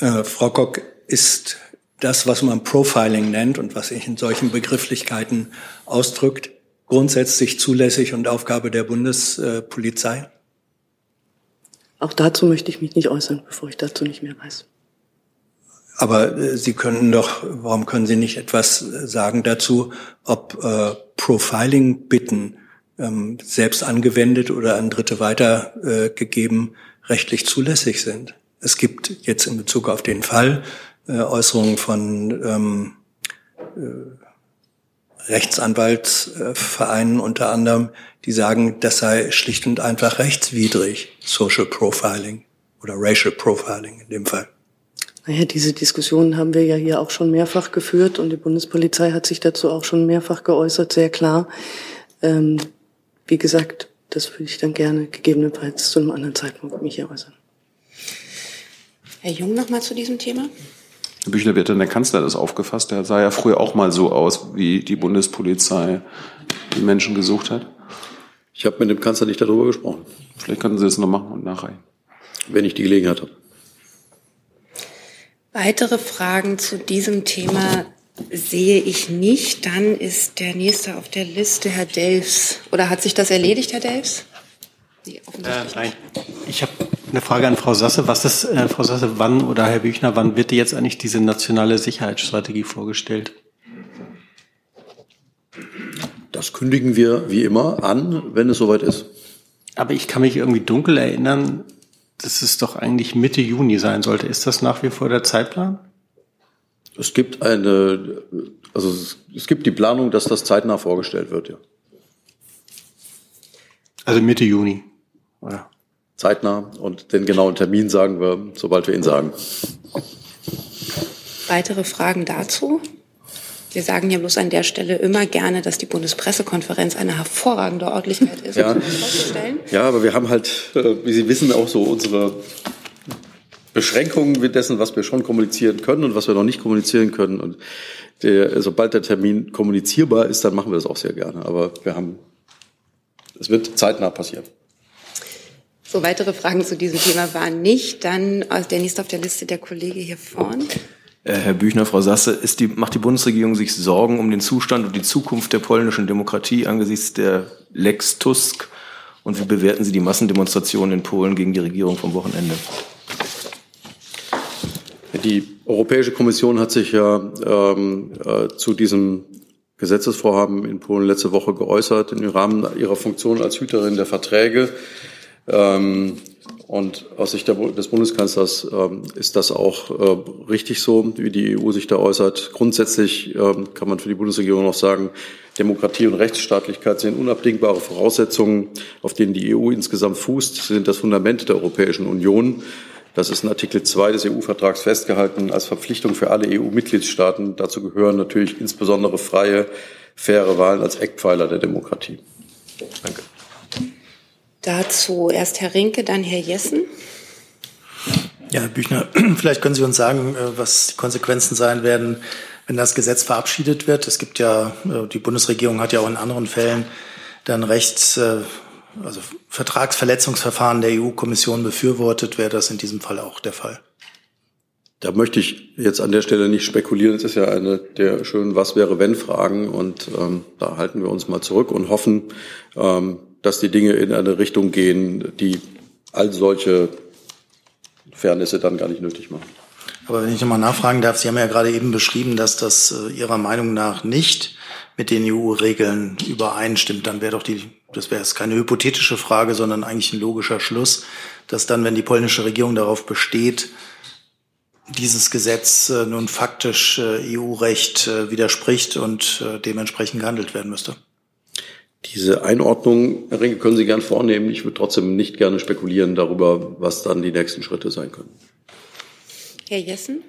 Äh, Frau Kock, ist das, was man Profiling nennt und was sich in solchen Begrifflichkeiten ausdrückt, grundsätzlich zulässig und Aufgabe der Bundespolizei? Auch dazu möchte ich mich nicht äußern, bevor ich dazu nicht mehr weiß. Aber äh, Sie können doch, warum können Sie nicht etwas äh, sagen dazu, ob äh, Profiling-Bitten ähm, selbst angewendet oder an Dritte weitergegeben äh, rechtlich zulässig sind? Es gibt jetzt in Bezug auf den Fall äh, Äußerungen von ähm, äh, Rechtsanwaltsvereinen unter anderem, die sagen, das sei schlicht und einfach rechtswidrig, Social Profiling oder Racial Profiling in dem Fall. Naja, diese Diskussionen haben wir ja hier auch schon mehrfach geführt und die Bundespolizei hat sich dazu auch schon mehrfach geäußert, sehr klar. Ähm, wie gesagt, das würde ich dann gerne gegebenenfalls zu einem anderen Zeitpunkt mich hier äußern. Herr Jung noch mal zu diesem Thema. Herr Büchner, wie hat denn der Kanzler das aufgefasst? Der sah ja früher auch mal so aus, wie die Bundespolizei die Menschen gesucht hat. Ich habe mit dem Kanzler nicht darüber gesprochen. Vielleicht könnten Sie das noch machen und nachreichen, wenn ich die Gelegenheit habe. Weitere Fragen zu diesem Thema sehe ich nicht. Dann ist der nächste auf der Liste Herr Delfs. Oder hat sich das erledigt, Herr Delfs? Nee, offensichtlich äh, nein. Ich habe eine Frage an Frau Sasse. Was ist, äh, Frau Sasse, wann oder Herr Büchner, wann wird jetzt eigentlich diese nationale Sicherheitsstrategie vorgestellt? Das kündigen wir wie immer an, wenn es soweit ist. Aber ich kann mich irgendwie dunkel erinnern, dass es doch eigentlich Mitte Juni sein sollte. Ist das nach wie vor der Zeitplan? Es gibt eine, also es gibt die Planung, dass das zeitnah vorgestellt wird, ja. Also Mitte Juni, oder? Zeitnah und den genauen Termin sagen wir, sobald wir ihn sagen. Weitere Fragen dazu? Wir sagen ja bloß an der Stelle immer gerne, dass die Bundespressekonferenz eine hervorragende Örtlichkeit ist, ja. Ja, aber wir haben halt, äh, wie Sie wissen, auch so unsere Beschränkungen dessen, was wir schon kommunizieren können und was wir noch nicht kommunizieren können. Und der, sobald der Termin kommunizierbar ist, dann machen wir das auch sehr gerne. Aber wir haben, es wird zeitnah passieren. So, weitere Fragen zu diesem Thema waren nicht. Dann der nächste auf der Liste der Kollege hier vorne. Äh, Herr Büchner, Frau Sasse, die, macht die Bundesregierung sich Sorgen um den Zustand und die Zukunft der polnischen Demokratie angesichts der Lex Tusk? Und wie bewerten Sie die Massendemonstrationen in Polen gegen die Regierung vom Wochenende? Die Europäische Kommission hat sich ja ähm, äh, zu diesem Gesetzesvorhaben in Polen letzte Woche geäußert im Rahmen ihrer Funktion als Hüterin der Verträge. Ähm, und aus Sicht des Bundeskanzlers ähm, ist das auch äh, richtig so, wie die EU sich da äußert. Grundsätzlich ähm, kann man für die Bundesregierung auch sagen, Demokratie und Rechtsstaatlichkeit sind unabdingbare Voraussetzungen, auf denen die EU insgesamt fußt. Sie sind das Fundament der Europäischen Union. Das ist in Artikel 2 des EU-Vertrags festgehalten als Verpflichtung für alle EU-Mitgliedstaaten. Dazu gehören natürlich insbesondere freie, faire Wahlen als Eckpfeiler der Demokratie. Danke. Dazu erst Herr Rinke, dann Herr Jessen. Ja, Herr Büchner, vielleicht können Sie uns sagen, äh, was die Konsequenzen sein werden, wenn das Gesetz verabschiedet wird. Es gibt ja, äh, die Bundesregierung hat ja auch in anderen Fällen dann Rechts, äh, also Vertragsverletzungsverfahren der EU-Kommission befürwortet. Wäre das in diesem Fall auch der Fall? Da möchte ich jetzt an der Stelle nicht spekulieren. Es ist ja eine der schönen Was wäre wenn Fragen und ähm, da halten wir uns mal zurück und hoffen, ähm, dass die Dinge in eine Richtung gehen, die all solche Fairnisse dann gar nicht nötig machen. Aber wenn ich nochmal nachfragen darf, Sie haben ja gerade eben beschrieben, dass das äh, Ihrer Meinung nach nicht mit den EU-Regeln übereinstimmt, dann wäre doch die, das wäre jetzt keine hypothetische Frage, sondern eigentlich ein logischer Schluss, dass dann, wenn die polnische Regierung darauf besteht, dieses Gesetz äh, nun faktisch äh, EU-Recht widerspricht und dementsprechend gehandelt werden müsste. Diese Einordnung, Herr Rinke, können Sie gern vornehmen. Ich würde trotzdem nicht gerne spekulieren darüber, was dann die nächsten Schritte sein können. Herr Jessen?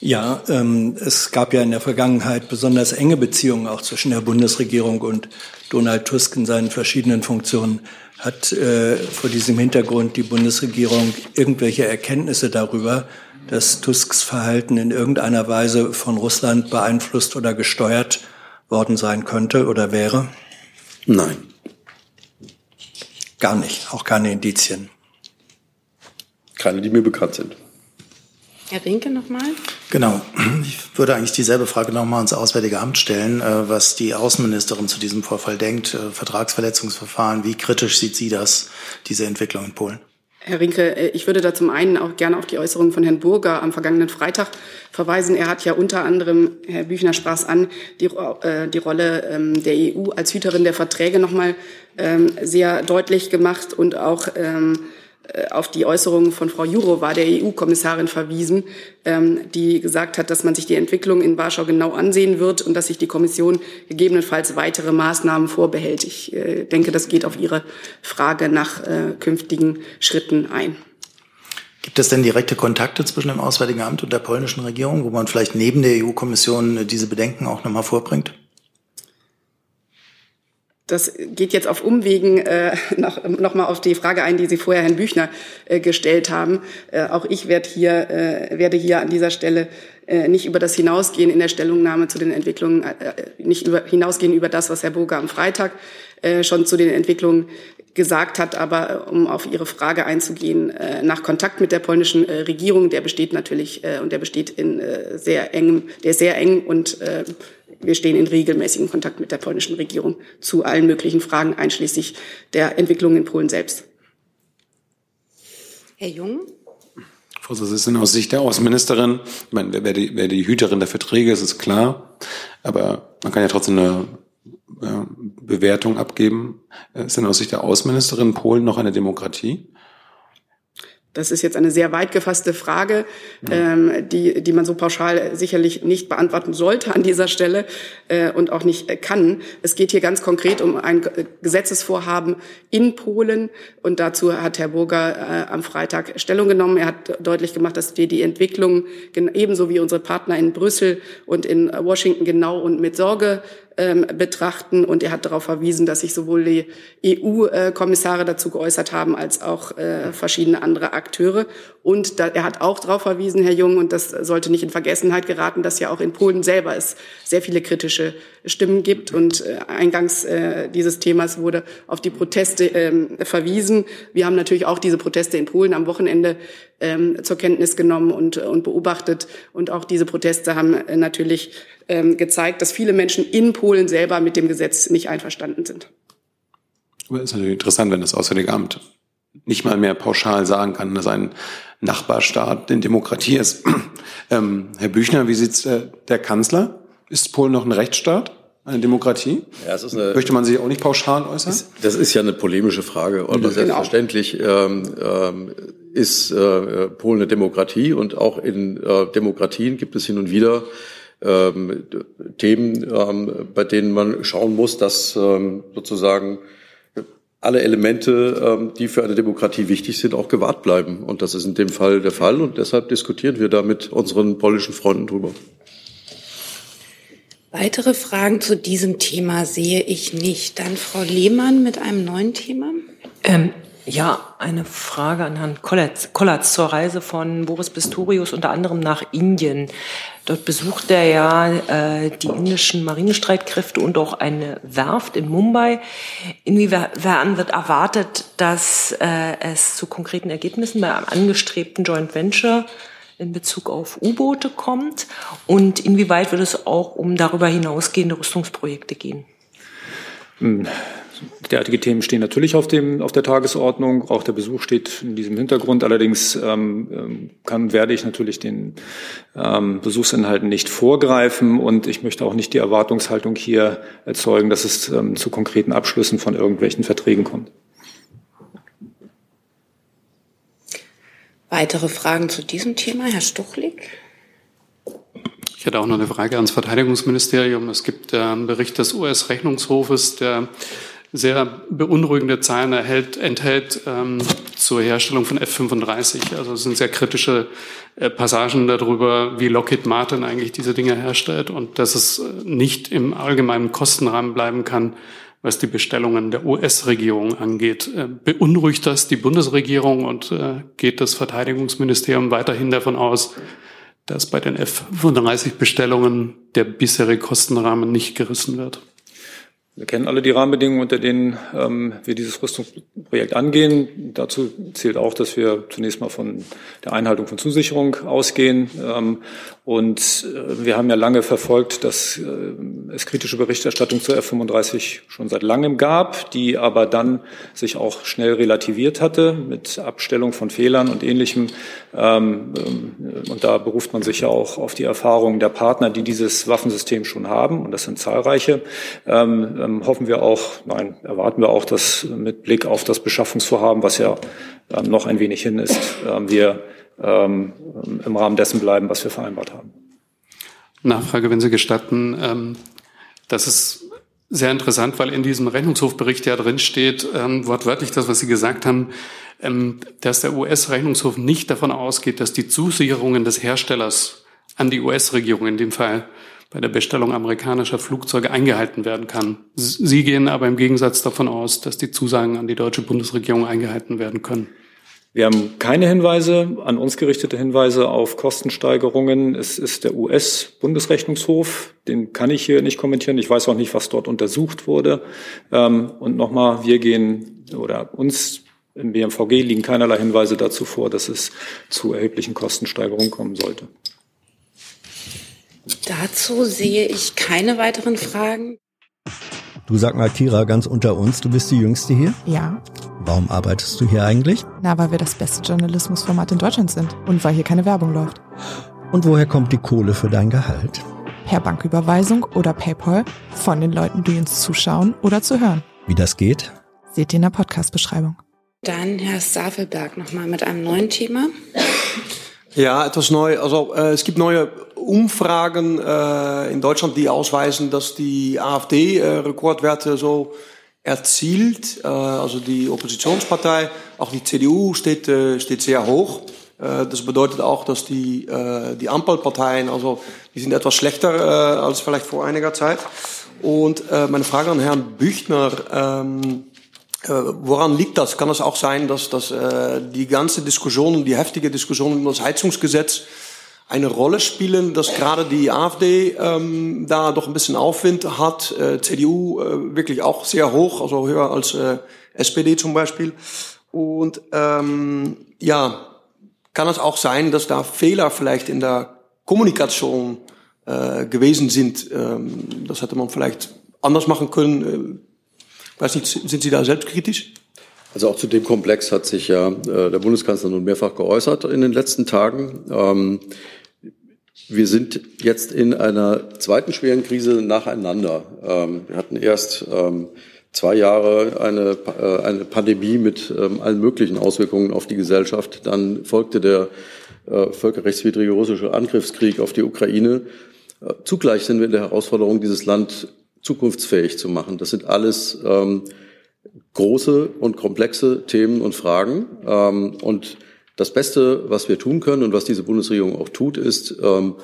Ja, ähm, es gab ja in der Vergangenheit besonders enge Beziehungen auch zwischen der Bundesregierung und Donald Tusk in seinen verschiedenen Funktionen. Hat äh, vor diesem Hintergrund die Bundesregierung irgendwelche Erkenntnisse darüber, dass Tusks Verhalten in irgendeiner Weise von Russland beeinflusst oder gesteuert worden sein könnte oder wäre? Nein. Gar nicht, auch keine Indizien. Keine, die mir bekannt sind. Herr Rinke nochmal. Genau. Ich würde eigentlich dieselbe Frage nochmal ans Auswärtige Amt stellen, äh, was die Außenministerin zu diesem Vorfall denkt. Äh, Vertragsverletzungsverfahren, wie kritisch sieht sie das, diese Entwicklung in Polen? Herr Rinke, äh, ich würde da zum einen auch gerne auf die Äußerungen von Herrn Burger am vergangenen Freitag verweisen. Er hat ja unter anderem, Herr Büchner sprach es an, die, äh, die Rolle ähm, der EU als Hüterin der Verträge nochmal ähm, sehr deutlich gemacht und auch ähm, äh, auf die Äußerungen von Frau Jourova, der EU-Kommissarin, verwiesen, ähm, die gesagt hat, dass man sich die Entwicklung in Warschau genau ansehen wird und dass sich die Kommission gegebenenfalls weitere Maßnahmen vorbehält. Ich äh, denke, das geht auf Ihre Frage nach äh, künftigen Schritten ein. Gibt es denn direkte Kontakte zwischen dem Auswärtigen Amt und der polnischen Regierung, wo man vielleicht neben der EU-Kommission diese Bedenken auch nochmal vorbringt? Das geht jetzt auf Umwegen äh, noch, noch mal auf die Frage ein, die Sie vorher Herrn Büchner äh, gestellt haben. Äh, auch ich werde hier, äh, werde hier an dieser Stelle äh, nicht über das hinausgehen in der Stellungnahme zu den Entwicklungen, äh, äh nicht über, hinausgehen über das, was Herr Burger am Freitag äh, schon zu den Entwicklungen gesagt hat, aber äh, um auf Ihre Frage einzugehen, äh, nach Kontakt mit der polnischen äh, Regierung, der besteht natürlich äh, und der besteht in äh, sehr engem, der ist sehr eng und äh, wir stehen in regelmäßigem Kontakt mit der polnischen Regierung zu allen möglichen Fragen, einschließlich der Entwicklung in Polen selbst. Herr Jung? Frau Vorsitzende, aus Sicht der Außenministerin, ich meine, wer die, wer die Hüterin der Verträge ist, ist klar, aber man kann ja trotzdem eine Bewertung abgeben. Ist denn aus Sicht der Außenministerin Polen noch eine Demokratie? Das ist jetzt eine sehr weit gefasste Frage, ähm, die, die man so pauschal sicherlich nicht beantworten sollte an dieser Stelle äh, und auch nicht kann. Es geht hier ganz konkret um ein Gesetzesvorhaben in Polen und dazu hat Herr Burger äh, am Freitag Stellung genommen. Er hat deutlich gemacht, dass wir die Entwicklung ebenso wie unsere Partner in Brüssel und in Washington genau und mit Sorge ähm, betrachten. Und er hat darauf verwiesen, dass sich sowohl die EU-Kommissare dazu geäußert haben, als auch äh, verschiedene andere Akteure. Und da, er hat auch darauf verwiesen, Herr Jung, und das sollte nicht in Vergessenheit geraten, dass ja auch in Polen selber es sehr viele kritische Stimmen gibt. Und äh, eingangs äh, dieses Themas wurde auf die Proteste ähm, verwiesen. Wir haben natürlich auch diese Proteste in Polen am Wochenende ähm, zur Kenntnis genommen und, und beobachtet. Und auch diese Proteste haben äh, natürlich ähm, gezeigt, dass viele Menschen in Polen selber mit dem Gesetz nicht einverstanden sind. Aber es ist natürlich interessant, wenn das Auswärtige Amt nicht mal mehr pauschal sagen kann, dass ein Nachbarstaat in Demokratie ist. Ähm, Herr Büchner, wie sieht der, der Kanzler? Ist Polen noch ein Rechtsstaat? Eine Demokratie? Ja, es ist eine, Möchte man sich auch nicht pauschal äußern? Ist, das ist ja eine polemische Frage. Und genau. selbstverständlich ähm, ähm, ist äh, Polen eine Demokratie und auch in äh, Demokratien gibt es hin und wieder ähm, Themen, ähm, bei denen man schauen muss, dass ähm, sozusagen alle Elemente, ähm, die für eine Demokratie wichtig sind, auch gewahrt bleiben. Und das ist in dem Fall der Fall. Und deshalb diskutieren wir da mit unseren polnischen Freunden drüber. Weitere Fragen zu diesem Thema sehe ich nicht. Dann Frau Lehmann mit einem neuen Thema. Ähm, ja, eine Frage an Herrn Kollatz, Kollatz zur Reise von Boris Pistorius unter anderem nach Indien. Dort besucht er ja äh, die indischen Marinestreitkräfte und auch eine Werft in Mumbai. Inwiefern wird erwartet, dass äh, es zu konkreten Ergebnissen beim angestrebten Joint Venture in Bezug auf U-Boote kommt? Und inwieweit wird es auch um darüber hinausgehende Rüstungsprojekte gehen? Hm. Derartige Themen stehen natürlich auf, dem, auf der Tagesordnung. Auch der Besuch steht in diesem Hintergrund. Allerdings ähm, ähm, kann, werde ich natürlich den ähm, Besuchsinhalten nicht vorgreifen und ich möchte auch nicht die Erwartungshaltung hier erzeugen, dass es ähm, zu konkreten Abschlüssen von irgendwelchen Verträgen kommt. Weitere Fragen zu diesem Thema, Herr Stuchlik? Ich hätte auch noch eine Frage ans Verteidigungsministerium. Es gibt äh, einen Bericht des US-Rechnungshofes, der sehr beunruhigende Zahlen erhält, enthält ähm, zur Herstellung von F-35. Also es sind sehr kritische äh, Passagen darüber, wie Lockheed Martin eigentlich diese Dinge herstellt und dass es äh, nicht im allgemeinen Kostenrahmen bleiben kann, was die Bestellungen der US-Regierung angeht. Äh, beunruhigt das die Bundesregierung und äh, geht das Verteidigungsministerium weiterhin davon aus, dass bei den F-35-Bestellungen der bisherige Kostenrahmen nicht gerissen wird? Wir kennen alle die Rahmenbedingungen, unter denen ähm, wir dieses Rüstungsprojekt angehen. Dazu zählt auch, dass wir zunächst mal von der Einhaltung von Zusicherung ausgehen. Ähm, und äh, wir haben ja lange verfolgt, dass äh, es kritische Berichterstattung zur F-35 schon seit langem gab, die aber dann sich auch schnell relativiert hatte mit Abstellung von Fehlern und Ähnlichem. Ähm, äh, und da beruft man sich ja auch auf die Erfahrungen der Partner, die dieses Waffensystem schon haben. Und das sind zahlreiche. Ähm, ähm, hoffen wir auch, nein, erwarten wir auch, dass mit Blick auf das Beschaffungsvorhaben, was ja ähm, noch ein wenig hin ist, ähm, wir ähm, im Rahmen dessen bleiben, was wir vereinbart haben. Nachfrage, wenn Sie gestatten. Ähm, das ist sehr interessant, weil in diesem Rechnungshofbericht ja drin steht, ähm, wortwörtlich das, was Sie gesagt haben, ähm, dass der US-Rechnungshof nicht davon ausgeht, dass die Zusicherungen des Herstellers an die US-Regierung, in dem Fall bei der Bestellung amerikanischer Flugzeuge eingehalten werden kann. Sie gehen aber im Gegensatz davon aus, dass die Zusagen an die deutsche Bundesregierung eingehalten werden können. Wir haben keine Hinweise, an uns gerichtete Hinweise auf Kostensteigerungen. Es ist der US-Bundesrechnungshof, den kann ich hier nicht kommentieren. Ich weiß auch nicht, was dort untersucht wurde. Ähm, und nochmal, wir gehen oder uns im BMVG liegen keinerlei Hinweise dazu vor, dass es zu erheblichen Kostensteigerungen kommen sollte. Dazu sehe ich keine weiteren Fragen. Du sag mal, Kira, ganz unter uns, du bist die Jüngste hier? Ja. Warum arbeitest du hier eigentlich? Na, weil wir das beste Journalismusformat in Deutschland sind und weil hier keine Werbung läuft. Und woher kommt die Kohle für dein Gehalt? Per Banküberweisung oder PayPal von den Leuten, die uns zuschauen oder zu hören. Wie das geht? Seht ihr in der Podcast-Beschreibung. Dann Herr Stafelberg nochmal mit einem neuen Thema. Ja, etwas neu. Also äh, es gibt neue Umfragen äh, in Deutschland, die ausweisen, dass die AfD äh, Rekordwerte so erzielt. Äh, also die Oppositionspartei, auch die CDU steht, äh, steht sehr hoch. Äh, das bedeutet auch, dass die, äh, die Ampelparteien, also die sind etwas schlechter äh, als vielleicht vor einiger Zeit. Und äh, meine Frage an Herrn Büchner, ähm, äh, woran liegt das? Kann es auch sein, dass, dass äh, die ganze Diskussion, die heftige Diskussion um das Heizungsgesetz eine Rolle spielen, dass gerade die AfD ähm, da doch ein bisschen Aufwind hat, äh, CDU äh, wirklich auch sehr hoch, also höher als äh, SPD zum Beispiel. Und ähm, ja, kann es auch sein, dass da Fehler vielleicht in der Kommunikation äh, gewesen sind. Ähm, das hätte man vielleicht anders machen können. Weiß nicht, sind Sie da selbstkritisch? Also auch zu dem Komplex hat sich ja äh, der Bundeskanzler nun mehrfach geäußert in den letzten Tagen. Ähm, wir sind jetzt in einer zweiten schweren Krise nacheinander. Ähm, wir hatten erst ähm, zwei Jahre eine, äh, eine Pandemie mit ähm, allen möglichen Auswirkungen auf die Gesellschaft. Dann folgte der äh, völkerrechtswidrige russische Angriffskrieg auf die Ukraine. Äh, zugleich sind wir in der Herausforderung, dieses Land zukunftsfähig zu machen. Das sind alles ähm, große und komplexe Themen und Fragen. Ähm, und das Beste, was wir tun können und was diese Bundesregierung auch tut, ist, ähm,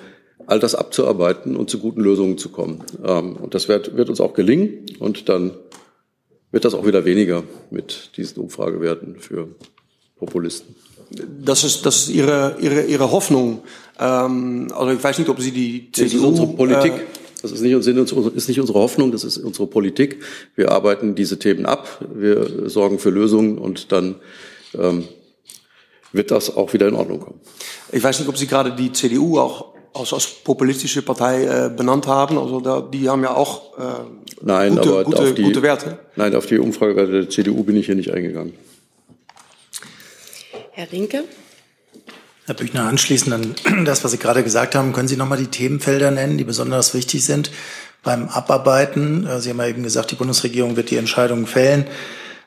all das abzuarbeiten und zu guten Lösungen zu kommen. Ähm, und das wird, wird uns auch gelingen. Und dann wird das auch wieder weniger mit diesen Umfragewerten für Populisten. Das ist, das ist Ihre, Ihre, Ihre Hoffnung. Ähm, also ich weiß nicht, ob Sie die CDU... Das ist unsere Politik. Äh, das ist nicht, ist nicht unsere Hoffnung, das ist unsere Politik. Wir arbeiten diese Themen ab, wir sorgen für Lösungen und dann ähm, wird das auch wieder in Ordnung kommen. Ich weiß nicht, ob Sie gerade die CDU auch als, als populistische Partei äh, benannt haben. Also da, die haben ja auch äh, nein, gute, aber gute, auf die, gute Werte. Nein, auf die Umfragewerte der CDU bin ich hier nicht eingegangen. Herr Rinke. Herr Büchner, anschließend an das, was Sie gerade gesagt haben, können Sie nochmal die Themenfelder nennen, die besonders wichtig sind beim Abarbeiten? Äh, Sie haben ja eben gesagt, die Bundesregierung wird die Entscheidungen fällen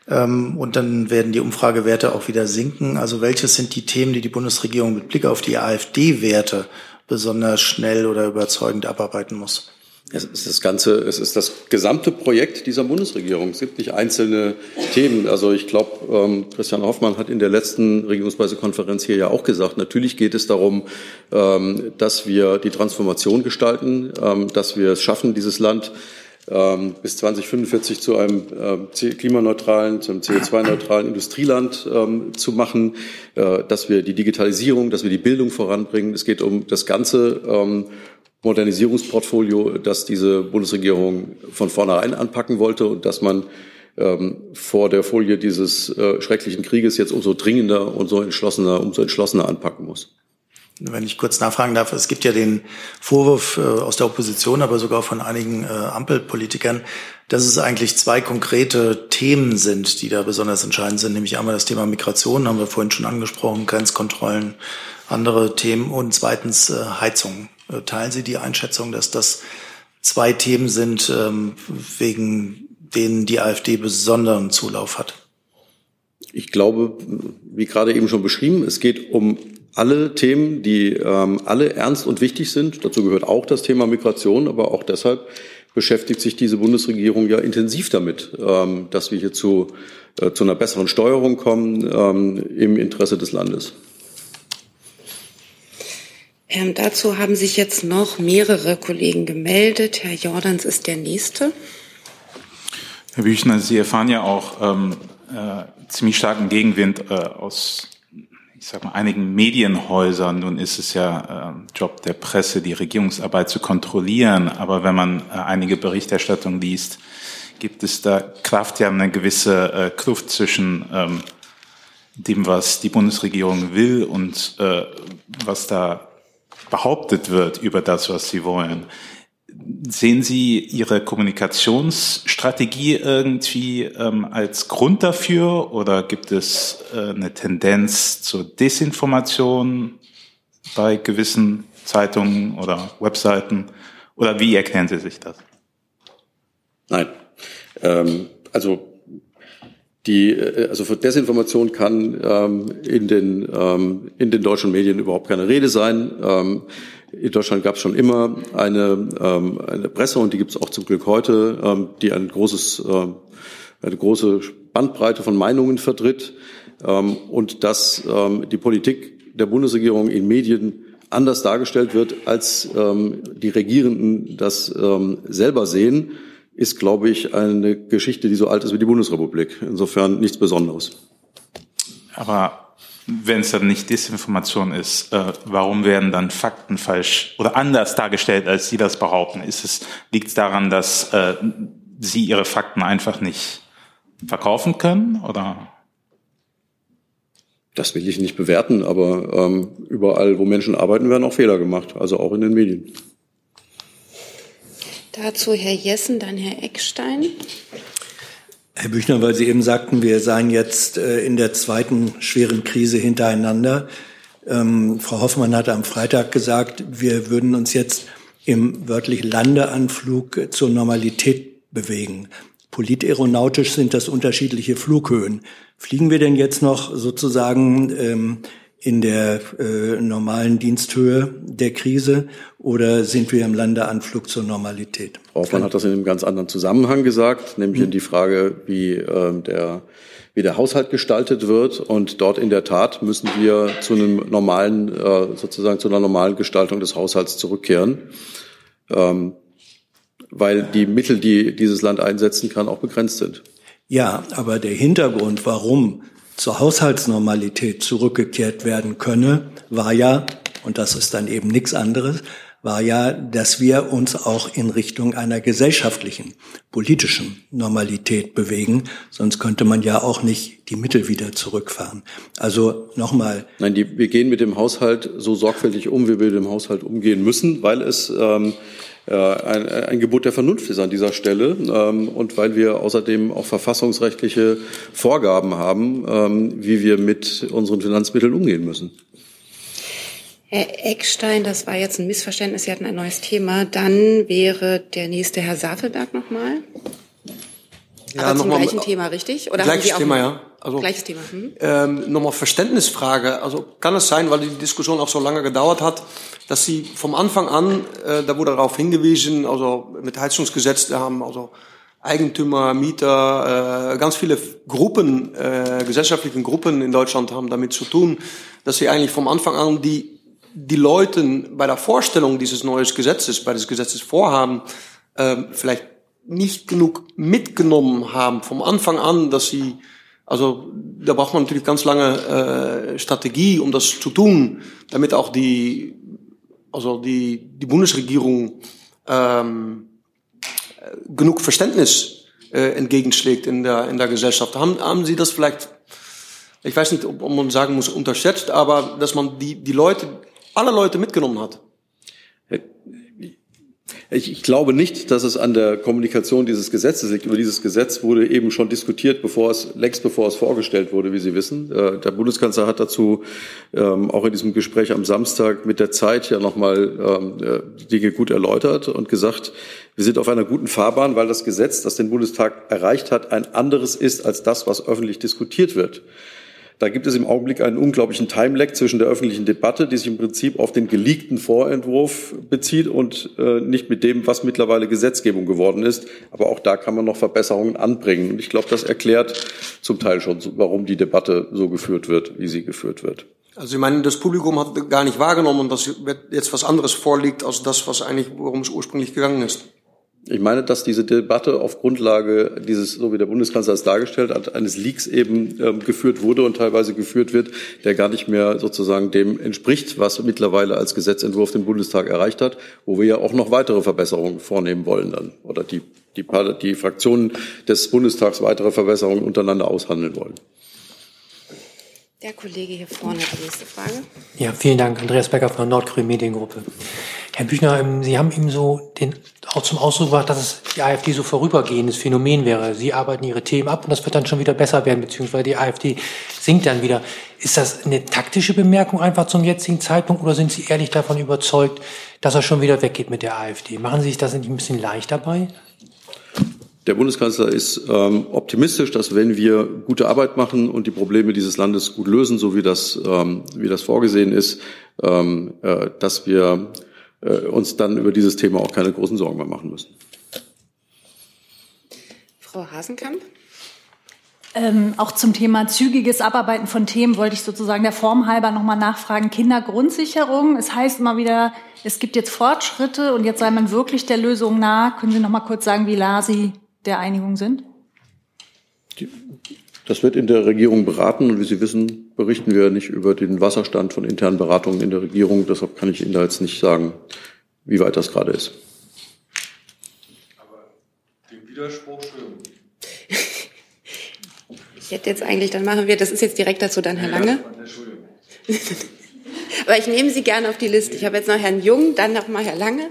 ähm, und dann werden die Umfragewerte auch wieder sinken. Also welches sind die Themen, die die Bundesregierung mit Blick auf die AfD-Werte besonders schnell oder überzeugend abarbeiten muss? Es ist das ganze, es ist das gesamte Projekt dieser Bundesregierung. Es gibt nicht einzelne Themen. Also ich glaube, ähm, Christian Hoffmann hat in der letzten Regierungspressekonferenz hier ja auch gesagt, natürlich geht es darum, ähm, dass wir die Transformation gestalten, ähm, dass wir es schaffen, dieses Land bis 2045 zu einem äh, klimaneutralen, zu einem CO2-neutralen Industrieland ähm, zu machen, äh, dass wir die Digitalisierung, dass wir die Bildung voranbringen. Es geht um das ganze ähm, Modernisierungsportfolio, das diese Bundesregierung von vornherein anpacken wollte und dass man ähm, vor der Folie dieses äh, schrecklichen Krieges jetzt umso dringender und so entschlossener, umso entschlossener anpacken muss. Wenn ich kurz nachfragen darf, es gibt ja den Vorwurf äh, aus der Opposition, aber sogar von einigen äh, Ampelpolitikern, dass es eigentlich zwei konkrete Themen sind, die da besonders entscheidend sind, nämlich einmal das Thema Migration, haben wir vorhin schon angesprochen, Grenzkontrollen, andere Themen und zweitens äh, Heizung. Teilen Sie die Einschätzung, dass das zwei Themen sind, ähm, wegen denen die AfD besonderen Zulauf hat? Ich glaube, wie gerade eben schon beschrieben, es geht um alle Themen, die ähm, alle ernst und wichtig sind. Dazu gehört auch das Thema Migration, aber auch deshalb beschäftigt sich diese Bundesregierung ja intensiv damit, ähm, dass wir hier zu, äh, zu einer besseren Steuerung kommen ähm, im Interesse des Landes. Ähm, dazu haben sich jetzt noch mehrere Kollegen gemeldet. Herr Jordans ist der Nächste. Herr Büchner, Sie erfahren ja auch ähm, äh, ziemlich starken Gegenwind äh, aus ich sag mal, einigen Medienhäusern, nun ist es ja äh, Job der Presse, die Regierungsarbeit zu kontrollieren, aber wenn man äh, einige Berichterstattung liest, gibt es da Kraft ja eine gewisse äh, Kluft zwischen ähm, dem, was die Bundesregierung will und äh, was da behauptet wird über das, was sie wollen. Sehen Sie Ihre Kommunikationsstrategie irgendwie ähm, als Grund dafür oder gibt es äh, eine Tendenz zur Desinformation bei gewissen Zeitungen oder Webseiten? Oder wie erklären Sie sich das? Nein. Ähm, also die, äh, also für Desinformation kann ähm, in, den, ähm, in den deutschen Medien überhaupt keine Rede sein. Ähm, in Deutschland gab es schon immer eine, ähm, eine Presse und die gibt es auch zum Glück heute, ähm, die ein großes, äh, eine große Bandbreite von Meinungen vertritt ähm, und dass ähm, die Politik der Bundesregierung in Medien anders dargestellt wird, als ähm, die Regierenden das ähm, selber sehen, ist, glaube ich, eine Geschichte, die so alt ist wie die Bundesrepublik. Insofern nichts Besonderes. Aber wenn es dann nicht Desinformation ist, äh, warum werden dann Fakten falsch oder anders dargestellt, als Sie das behaupten? Ist es, liegt es daran, dass äh, Sie Ihre Fakten einfach nicht verkaufen können oder? Das will ich nicht bewerten, aber ähm, überall, wo Menschen arbeiten, werden auch Fehler gemacht, also auch in den Medien. Dazu Herr Jessen, dann Herr Eckstein. Herr Büchner, weil Sie eben sagten, wir seien jetzt äh, in der zweiten schweren Krise hintereinander. Ähm, Frau Hoffmann hatte am Freitag gesagt, wir würden uns jetzt im wörtlich Landeanflug zur Normalität bewegen. Politaeronautisch sind das unterschiedliche Flughöhen. Fliegen wir denn jetzt noch sozusagen ähm, in der äh, normalen Diensthöhe der Krise oder sind wir im Landeanflug zur Normalität? Hoffmann hat das in einem ganz anderen Zusammenhang gesagt, nämlich in die Frage, wie äh, der wie der Haushalt gestaltet wird. Und dort in der Tat müssen wir zu einem normalen, äh, sozusagen zu einer normalen Gestaltung des Haushalts zurückkehren, ähm, weil die Mittel, die dieses Land einsetzen kann, auch begrenzt sind. Ja, aber der Hintergrund, warum zur Haushaltsnormalität zurückgekehrt werden könne, war ja, und das ist dann eben nichts anderes, war ja, dass wir uns auch in Richtung einer gesellschaftlichen, politischen Normalität bewegen. Sonst könnte man ja auch nicht die Mittel wieder zurückfahren. Also nochmal. Nein, die, wir gehen mit dem Haushalt so sorgfältig um, wie wir mit dem Haushalt umgehen müssen, weil es ähm, äh, ein, ein Gebot der Vernunft ist an dieser Stelle ähm, und weil wir außerdem auch verfassungsrechtliche Vorgaben haben, ähm, wie wir mit unseren Finanzmitteln umgehen müssen. Herr Eckstein, das war jetzt ein Missverständnis. Sie hatten ein neues Thema. Dann wäre der nächste Herr Safelberg nochmal. Ja, Aber zum noch gleichen mal, Thema, richtig? Oder gleiches Thema, ja. Also, gleiches Thema. Hm? Ähm, nochmal Verständnisfrage. Also kann es sein, weil die Diskussion auch so lange gedauert hat, dass Sie vom Anfang an, äh, da wurde darauf hingewiesen, also mit Heizungsgesetz, da haben also Eigentümer, Mieter, äh, ganz viele Gruppen, äh, gesellschaftlichen Gruppen in Deutschland haben damit zu tun, dass sie eigentlich vom Anfang an die die Leuten bei der Vorstellung dieses neuen Gesetzes, bei des Gesetzes Vorhaben, äh, vielleicht nicht genug mitgenommen haben vom Anfang an, dass sie, also da braucht man natürlich ganz lange äh, Strategie, um das zu tun, damit auch die, also die, die Bundesregierung ähm, genug Verständnis äh, entgegenschlägt in der, in der Gesellschaft. Haben, haben Sie das vielleicht, ich weiß nicht, ob man sagen muss, unterschätzt, aber dass man die, die Leute, alle Leute mitgenommen hat? Ich, ich, glaube nicht, dass es an der Kommunikation dieses Gesetzes liegt. Über dieses Gesetz wurde eben schon diskutiert, bevor es, längst bevor es vorgestellt wurde, wie Sie wissen. Äh, der Bundeskanzler hat dazu ähm, auch in diesem Gespräch am Samstag mit der Zeit ja nochmal ähm, äh, Dinge gut erläutert und gesagt, wir sind auf einer guten Fahrbahn, weil das Gesetz, das den Bundestag erreicht hat, ein anderes ist als das, was öffentlich diskutiert wird. Da gibt es im Augenblick einen unglaublichen Timelag zwischen der öffentlichen Debatte, die sich im Prinzip auf den geleakten Vorentwurf bezieht und äh, nicht mit dem, was mittlerweile Gesetzgebung geworden ist. Aber auch da kann man noch Verbesserungen anbringen. Und ich glaube, das erklärt zum Teil schon, warum die Debatte so geführt wird, wie sie geführt wird. Also ich meine, das Publikum hat gar nicht wahrgenommen, dass jetzt was anderes vorliegt als das, was eigentlich, worum es ursprünglich gegangen ist. Ich meine, dass diese Debatte auf Grundlage dieses, so wie der Bundeskanzler es dargestellt hat, eines Leaks eben ähm, geführt wurde und teilweise geführt wird, der gar nicht mehr sozusagen dem entspricht, was mittlerweile als Gesetzentwurf den Bundestag erreicht hat, wo wir ja auch noch weitere Verbesserungen vornehmen wollen dann oder die, die, die Fraktionen des Bundestags weitere Verbesserungen untereinander aushandeln wollen. Der Kollege hier vorne hat die nächste Frage. Ja, vielen Dank. Andreas Becker von der Nordkorea Mediengruppe. Herr Büchner, ähm, Sie haben eben so den, auch zum Ausdruck gebracht, dass es die AfD so vorübergehendes Phänomen wäre. Sie arbeiten Ihre Themen ab und das wird dann schon wieder besser werden, beziehungsweise die AfD sinkt dann wieder. Ist das eine taktische Bemerkung einfach zum jetzigen Zeitpunkt oder sind Sie ehrlich davon überzeugt, dass er schon wieder weggeht mit der AfD? Machen Sie sich das nicht ein bisschen leicht dabei? Der Bundeskanzler ist ähm, optimistisch, dass wenn wir gute Arbeit machen und die Probleme dieses Landes gut lösen, so wie das, ähm, wie das vorgesehen ist, ähm, äh, dass wir äh, uns dann über dieses Thema auch keine großen Sorgen mehr machen müssen. Frau Hasenkamp? Ähm, auch zum Thema zügiges Abarbeiten von Themen wollte ich sozusagen der Form halber nochmal nachfragen. Kindergrundsicherung, es heißt immer wieder, es gibt jetzt Fortschritte und jetzt sei man wirklich der Lösung nah. Können Sie noch mal kurz sagen, wie la Sie der Einigung sind? Das wird in der Regierung beraten und wie Sie wissen, berichten wir nicht über den Wasserstand von internen Beratungen in der Regierung. Deshalb kann ich Ihnen da jetzt nicht sagen, wie weit das gerade ist. Aber den Widerspruch schön. Ich hätte jetzt eigentlich, dann machen wir, das ist jetzt direkt dazu dann Herr Lange. Entschuldigung. Aber ich nehme Sie gerne auf die Liste. Ich habe jetzt noch Herrn Jung, dann noch mal Herr Lange.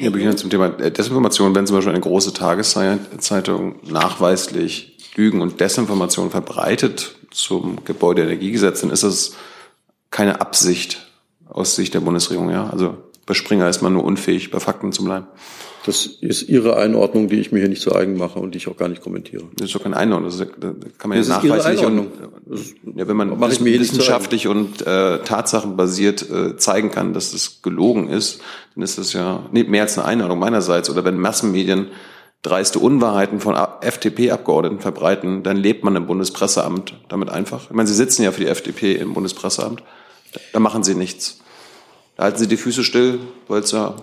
Ja, beginnen zum Thema Desinformation. Wenn zum Beispiel eine große Tageszeitung nachweislich Lügen und Desinformation verbreitet zum Gebäudeenergiegesetz, dann ist es keine Absicht aus Sicht der Bundesregierung. Ja? Also bei Springer ist man nur unfähig, bei Fakten zu bleiben. Das ist Ihre Einordnung, die ich mir hier nicht zu eigen mache und die ich auch gar nicht kommentiere. Das ist doch keine Einordnung. Das, kann man ja nachweislich und, ja, wenn man das wissenschaftlich und äh, tatsachenbasiert äh, zeigen kann, dass das gelogen ist, dann ist das ja nee, mehr als eine Einordnung meinerseits. Oder wenn Massenmedien dreiste Unwahrheiten von FDP-Abgeordneten verbreiten, dann lebt man im Bundespresseamt damit einfach. Ich meine, Sie sitzen ja für die FDP im Bundespresseamt. Da machen Sie nichts. Halten Sie die Füße still, weil es ja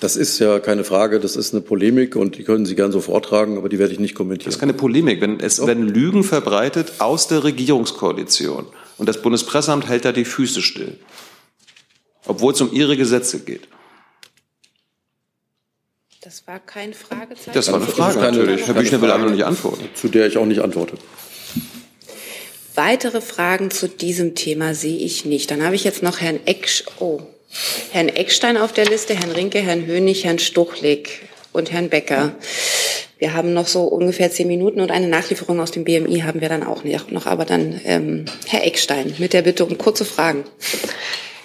das ist ja keine Frage, das ist eine Polemik und die können Sie gern so vortragen, aber die werde ich nicht kommentieren. Das ist keine Polemik, wenn es werden Lügen verbreitet aus der Regierungskoalition und das Bundespresseamt hält da die Füße still, obwohl es um ihre Gesetze geht. Das war kein Fragezeichen. Das war eine Frage natürlich. Herr Büchner will einfach nicht antworten. Zu der ich auch nicht antworte. Weitere Fragen zu diesem Thema sehe ich nicht. Dann habe ich jetzt noch Herrn Ecksch. Oh, Herrn Eckstein auf der Liste, Herrn Rinke, Herrn Hönig, Herrn Stuchlik und Herrn Becker. Wir haben noch so ungefähr zehn Minuten und eine Nachlieferung aus dem BMI haben wir dann auch noch. Aber dann ähm, Herr Eckstein mit der Bitte um kurze Fragen.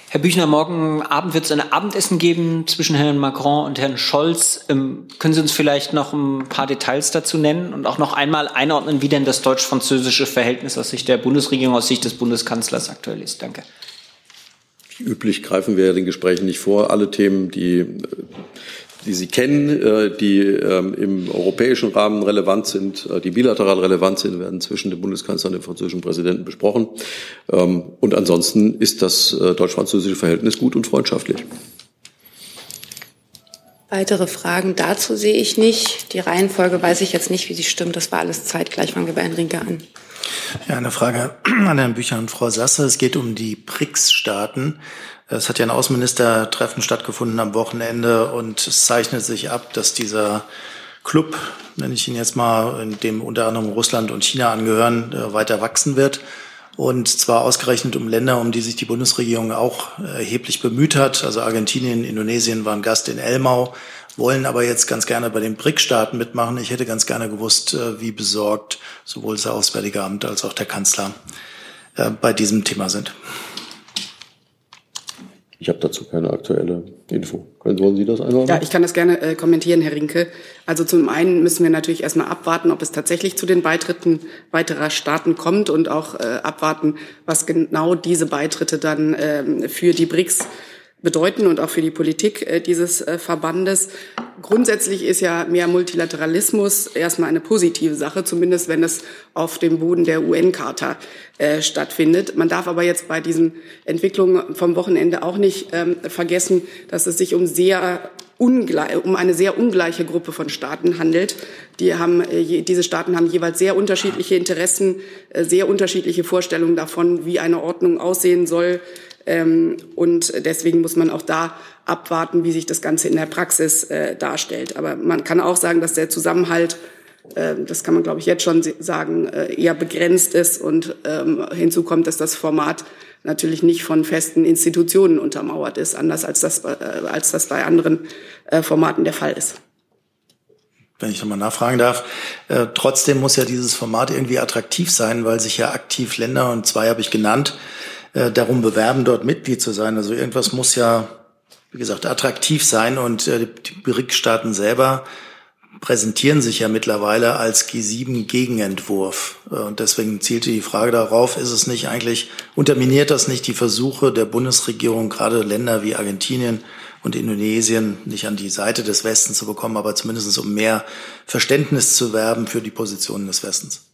Herr Büchner, morgen Abend wird es ein Abendessen geben zwischen Herrn Macron und Herrn Scholz. Ähm, können Sie uns vielleicht noch ein paar Details dazu nennen und auch noch einmal einordnen, wie denn das deutsch-französische Verhältnis aus Sicht der Bundesregierung, aus Sicht des Bundeskanzlers aktuell ist? Danke. Üblich greifen wir den Gesprächen nicht vor. Alle Themen, die, die Sie kennen, äh, die ähm, im europäischen Rahmen relevant sind, äh, die bilateral relevant sind, werden zwischen dem Bundeskanzler und dem französischen Präsidenten besprochen. Ähm, und ansonsten ist das äh, deutsch-französische Verhältnis gut und freundschaftlich. Weitere Fragen dazu sehe ich nicht. Die Reihenfolge weiß ich jetzt nicht, wie sie stimmt. Das war alles zeitgleich. Fangen wir bei Herrn Rinke an. Ja, eine Frage an Herrn Bücher und Frau Sasse. Es geht um die BRICS-Staaten. Es hat ja ein Außenministertreffen stattgefunden am Wochenende und es zeichnet sich ab, dass dieser Club, nenne ich ihn jetzt mal, in dem unter anderem Russland und China angehören, äh, weiter wachsen wird. Und zwar ausgerechnet um Länder, um die sich die Bundesregierung auch erheblich bemüht hat. Also Argentinien, Indonesien waren Gast in Elmau, wollen aber jetzt ganz gerne bei den BRIC-Staaten mitmachen. Ich hätte ganz gerne gewusst, äh, wie besorgt sowohl das Auswärtige Amt als auch der Kanzler äh, bei diesem Thema sind. Ich habe dazu keine aktuelle Info. Wollen Sie das einordnen? Ja, ich kann das gerne äh, kommentieren, Herr Rinke. Also zum einen müssen wir natürlich erstmal abwarten, ob es tatsächlich zu den Beitritten weiterer Staaten kommt und auch äh, abwarten, was genau diese Beitritte dann äh, für die BRICS bedeuten und auch für die Politik äh, dieses äh, Verbandes. Grundsätzlich ist ja mehr Multilateralismus erstmal eine positive Sache, zumindest wenn es auf dem Boden der UN-Charta äh, stattfindet. Man darf aber jetzt bei diesen Entwicklungen vom Wochenende auch nicht ähm, vergessen, dass es sich um sehr um eine sehr ungleiche Gruppe von Staaten handelt. Die haben, äh, diese Staaten haben jeweils sehr unterschiedliche Interessen, sehr unterschiedliche Vorstellungen davon, wie eine Ordnung aussehen soll, und deswegen muss man auch da abwarten, wie sich das Ganze in der Praxis äh, darstellt. Aber man kann auch sagen, dass der Zusammenhalt, äh, das kann man, glaube ich, jetzt schon sagen, äh, eher begrenzt ist. Und ähm, hinzu kommt, dass das Format natürlich nicht von festen Institutionen untermauert ist, anders als das, äh, als das bei anderen äh, Formaten der Fall ist wenn ich nochmal nachfragen darf. Äh, trotzdem muss ja dieses Format irgendwie attraktiv sein, weil sich ja aktiv Länder, und zwei habe ich genannt, äh, darum bewerben, dort Mitglied zu sein. Also irgendwas muss ja, wie gesagt, attraktiv sein und äh, die BRIC-Staaten selber präsentieren sich ja mittlerweile als G7-Gegenentwurf. Äh, und deswegen zielte die Frage darauf, ist es nicht eigentlich, unterminiert das nicht die Versuche der Bundesregierung, gerade Länder wie Argentinien und Indonesien nicht an die Seite des Westens zu bekommen, aber zumindest um mehr Verständnis zu werben für die Positionen des Westens?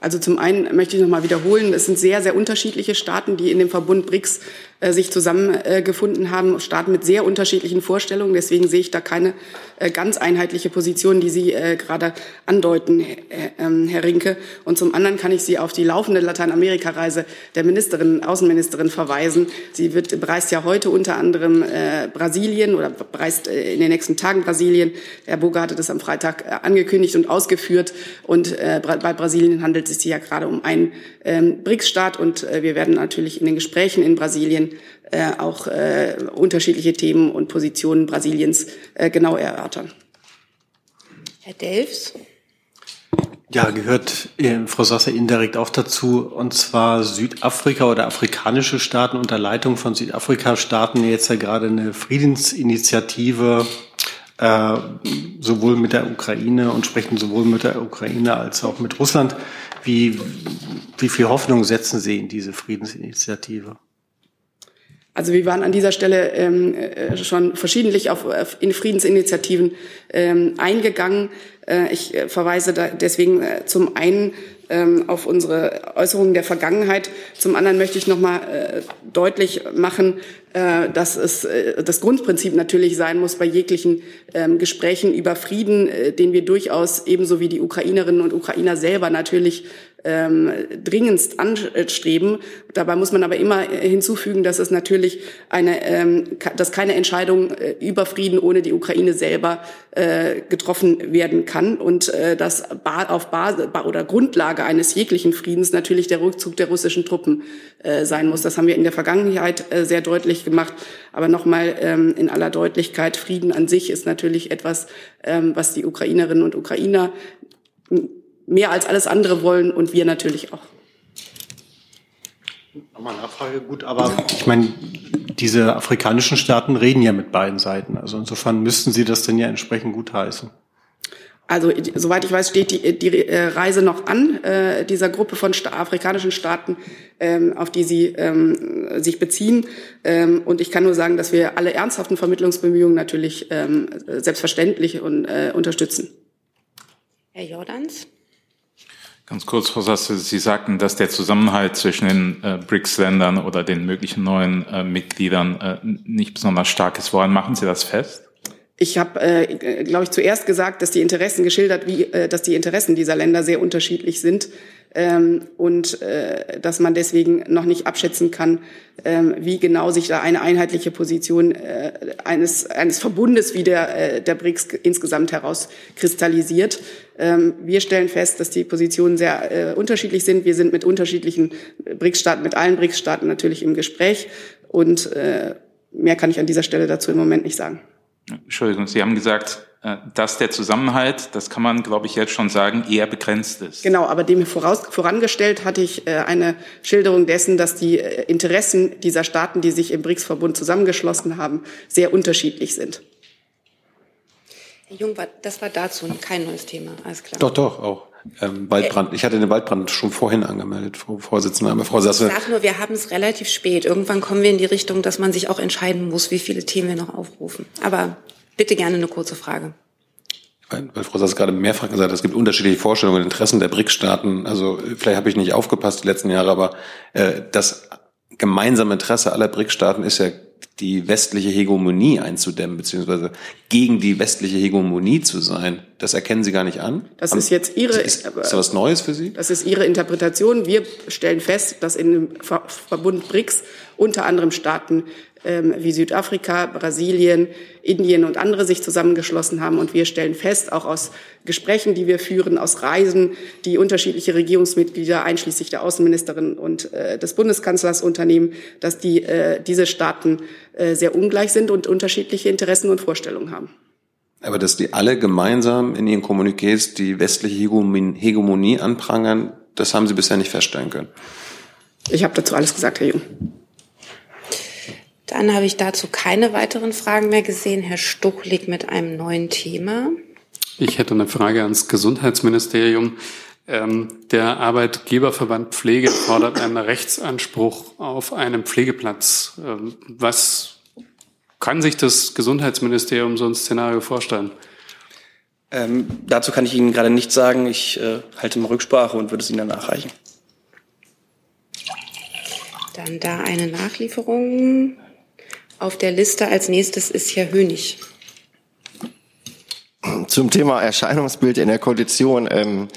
Also zum einen möchte ich noch mal wiederholen, es sind sehr, sehr unterschiedliche Staaten, die in dem Verbund BRICS äh, sich zusammengefunden äh, haben, Staaten mit sehr unterschiedlichen Vorstellungen. Deswegen sehe ich da keine äh, ganz einheitliche Position, die Sie gerade andeuten, ähm, Herr Rinke. Und zum anderen kann ich Sie auf die laufende Lateinamerika-Reise der Ministerin, Außenministerin verweisen. Sie wird, bereist ja heute unter anderem Brasilien oder bereist in den nächsten Tagen Brasilien. Herr Boga hatte das am Freitag angekündigt und ausgeführt. Und bei Brasilien handelt es sich ja gerade um einen ähm, BRICS-Staat. Und wir werden natürlich in den Gesprächen in Brasilien äh, auch äh, unterschiedliche Themen und Positionen Brasiliens äh, genau erörtern. Herr Delfs. Ja, gehört äh, Frau Sasser indirekt auch dazu, und zwar Südafrika oder afrikanische Staaten unter Leitung von Südafrika-Staaten jetzt ja gerade eine Friedensinitiative äh, sowohl mit der Ukraine und sprechen sowohl mit der Ukraine als auch mit Russland. Wie, wie viel Hoffnung setzen Sie in diese Friedensinitiative? Also wir waren an dieser Stelle ähm, äh, schon verschiedentlich auf, auf in Friedensinitiativen ähm, eingegangen. Äh, ich äh, verweise deswegen äh, zum einen ähm, auf unsere Äußerungen der Vergangenheit. Zum anderen möchte ich noch mal äh, deutlich machen, dass es das Grundprinzip natürlich sein muss bei jeglichen ähm, Gesprächen über Frieden, den wir durchaus ebenso wie die Ukrainerinnen und Ukrainer selber natürlich ähm, dringendst anstreben. Dabei muss man aber immer äh, hinzufügen, dass es natürlich eine, ähm, dass keine Entscheidung äh, über Frieden ohne die Ukraine selber äh, getroffen werden kann und äh, dass auf Basis oder Grundlage eines jeglichen Friedens natürlich der Rückzug der russischen Truppen äh, sein muss. Das haben wir in der Vergangenheit äh, sehr deutlich gemacht. Aber nochmal ähm, in aller Deutlichkeit, Frieden an sich ist natürlich etwas, ähm, was die Ukrainerinnen und Ukrainer mehr als alles andere wollen und wir natürlich auch. Nochmal Nachfrage, gut, aber ich meine, diese afrikanischen Staaten reden ja mit beiden Seiten. Also insofern müssten Sie das denn ja entsprechend gut heißen. Also soweit ich weiß, steht die, die äh, Reise noch an äh, dieser Gruppe von sta afrikanischen Staaten, ähm, auf die Sie ähm, sich beziehen. Ähm, und ich kann nur sagen, dass wir alle ernsthaften Vermittlungsbemühungen natürlich ähm, selbstverständlich und, äh, unterstützen. Herr Jordans. Ganz kurz, Frau Sasse, Sie sagten, dass der Zusammenhalt zwischen den äh, BRICS-Ländern oder den möglichen neuen äh, Mitgliedern äh, nicht besonders stark ist. Woran machen Sie das fest? Ich habe, äh, glaube ich, zuerst gesagt, dass die Interessen geschildert, wie, äh, dass die Interessen dieser Länder sehr unterschiedlich sind ähm, und äh, dass man deswegen noch nicht abschätzen kann, ähm, wie genau sich da eine einheitliche Position äh, eines, eines Verbundes wie der, äh, der BRICS insgesamt herauskristallisiert. Ähm, wir stellen fest, dass die Positionen sehr äh, unterschiedlich sind. Wir sind mit unterschiedlichen BRICS-Staaten, mit allen BRICS-Staaten natürlich im Gespräch und äh, mehr kann ich an dieser Stelle dazu im Moment nicht sagen. Entschuldigung, Sie haben gesagt, äh, dass der Zusammenhalt, das kann man, glaube ich, jetzt schon sagen, eher begrenzt ist. Genau, aber dem voraus, vorangestellt hatte ich äh, eine Schilderung dessen, dass die äh, Interessen dieser Staaten, die sich im BRICS-Verbund zusammengeschlossen haben, sehr unterschiedlich sind. Herr Jung, das war dazu kein neues Thema, alles klar. Doch, doch, auch. Ähm, Waldbrand. Ich hatte den Waldbrand schon vorhin angemeldet, Frau Vorsitzende. Aber Frau Sasse. Ich sage nur, wir haben es relativ spät. Irgendwann kommen wir in die Richtung, dass man sich auch entscheiden muss, wie viele Themen wir noch aufrufen. Aber bitte gerne eine kurze Frage. Weil, weil Frau Sasse gerade mehrfach gesagt hat, es gibt unterschiedliche Vorstellungen und Interessen der BRICS-Staaten. Also vielleicht habe ich nicht aufgepasst die letzten Jahre, aber äh, das gemeinsame Interesse aller BRICS-Staaten ist ja die westliche Hegemonie einzudämmen, beziehungsweise gegen die westliche Hegemonie zu sein. Das erkennen Sie gar nicht an. Das ist jetzt Ihre. Ist, ist das was Neues für Sie? Das ist Ihre Interpretation. Wir stellen fest, dass in dem Verbund BRICS unter anderem Staaten wie Südafrika, Brasilien, Indien und andere sich zusammengeschlossen haben. Und wir stellen fest, auch aus Gesprächen, die wir führen, aus Reisen, die unterschiedliche Regierungsmitglieder, einschließlich der Außenministerin und äh, des Bundeskanzlers unternehmen, dass die, äh, diese Staaten äh, sehr ungleich sind und unterschiedliche Interessen und Vorstellungen haben. Aber dass die alle gemeinsam in ihren Kommuniqués die westliche Hegemonie anprangern, das haben Sie bisher nicht feststellen können. Ich habe dazu alles gesagt, Herr Jung. Dann habe ich dazu keine weiteren Fragen mehr gesehen. Herr Stuchlik mit einem neuen Thema. Ich hätte eine Frage ans Gesundheitsministerium. Ähm, der Arbeitgeberverband Pflege fordert einen Rechtsanspruch auf einen Pflegeplatz. Ähm, was kann sich das Gesundheitsministerium so ein Szenario vorstellen? Ähm, dazu kann ich Ihnen gerade nichts sagen. Ich äh, halte mal Rücksprache und würde es Ihnen dann nachreichen. Dann da eine Nachlieferung. Auf der Liste als nächstes ist Herr Hönig. Zum Thema Erscheinungsbild in der Koalition. Ähm,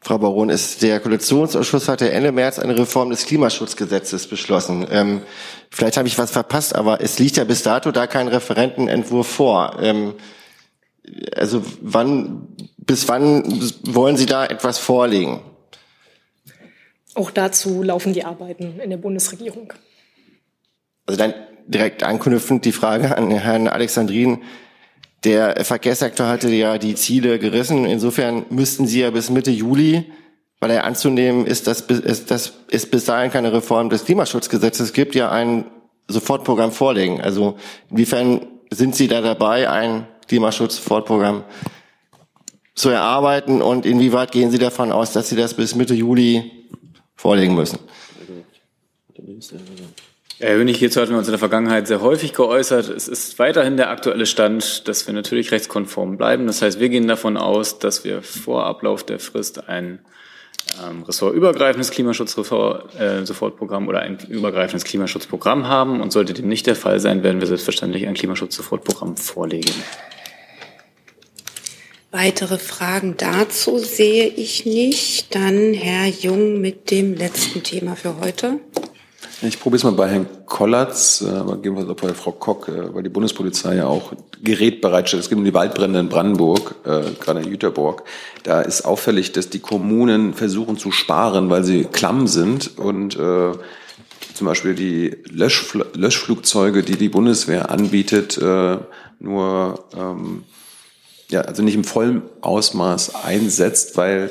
Frau Baron, ist der Koalitionsausschuss hatte Ende März eine Reform des Klimaschutzgesetzes beschlossen. Ähm, vielleicht habe ich was verpasst, aber es liegt ja bis dato da kein Referentenentwurf vor. Ähm, also wann, bis wann wollen Sie da etwas vorlegen? Auch dazu laufen die Arbeiten in der Bundesregierung. Also dann direkt anknüpfend die Frage an Herrn Alexandrin. Der Verkehrssektor hatte ja die Ziele gerissen. Insofern müssten Sie ja bis Mitte Juli, weil er anzunehmen ist, dass, ist, dass es bis dahin keine Reform des Klimaschutzgesetzes gibt, ja ein Sofortprogramm vorlegen. Also inwiefern sind Sie da dabei, ein Klimaschutzsofortprogramm zu erarbeiten und inwieweit gehen Sie davon aus, dass Sie das bis Mitte Juli vorlegen müssen? Herr Hönig, hierzu hatten wir uns in der Vergangenheit sehr häufig geäußert. Es ist weiterhin der aktuelle Stand, dass wir natürlich rechtskonform bleiben. Das heißt, wir gehen davon aus, dass wir vor Ablauf der Frist ein ähm, ressortübergreifendes Klimaschutzsofortprogramm äh, oder ein übergreifendes Klimaschutzprogramm haben. Und sollte dem nicht der Fall sein, werden wir selbstverständlich ein Klimaschutzsofortprogramm vorlegen. Weitere Fragen dazu sehe ich nicht. Dann Herr Jung mit dem letzten Thema für heute. Ich probiere es mal bei Herrn Kollatz, äh, aber wir es bei Frau Kock, äh, weil die Bundespolizei ja auch Gerät bereitstellt. Es geht um die Waldbrände in Brandenburg, äh, gerade in Jüterborg. Da ist auffällig, dass die Kommunen versuchen zu sparen, weil sie klamm sind und äh, zum Beispiel die Löschfl Löschflugzeuge, die die Bundeswehr anbietet, äh, nur ähm, ja also nicht im vollen Ausmaß einsetzt, weil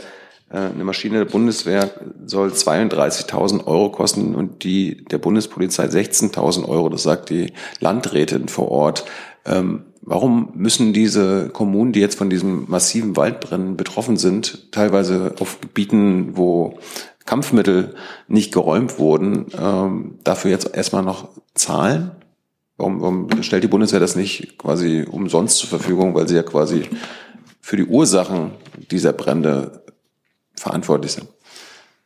eine Maschine der Bundeswehr soll 32.000 Euro kosten und die der Bundespolizei 16.000 Euro. Das sagt die Landrätin vor Ort. Ähm, warum müssen diese Kommunen, die jetzt von diesem massiven Waldbrennen betroffen sind, teilweise auf Gebieten, wo Kampfmittel nicht geräumt wurden, ähm, dafür jetzt erstmal noch zahlen? Warum, warum stellt die Bundeswehr das nicht quasi umsonst zur Verfügung, weil sie ja quasi für die Ursachen dieser Brände verantwortlich sind.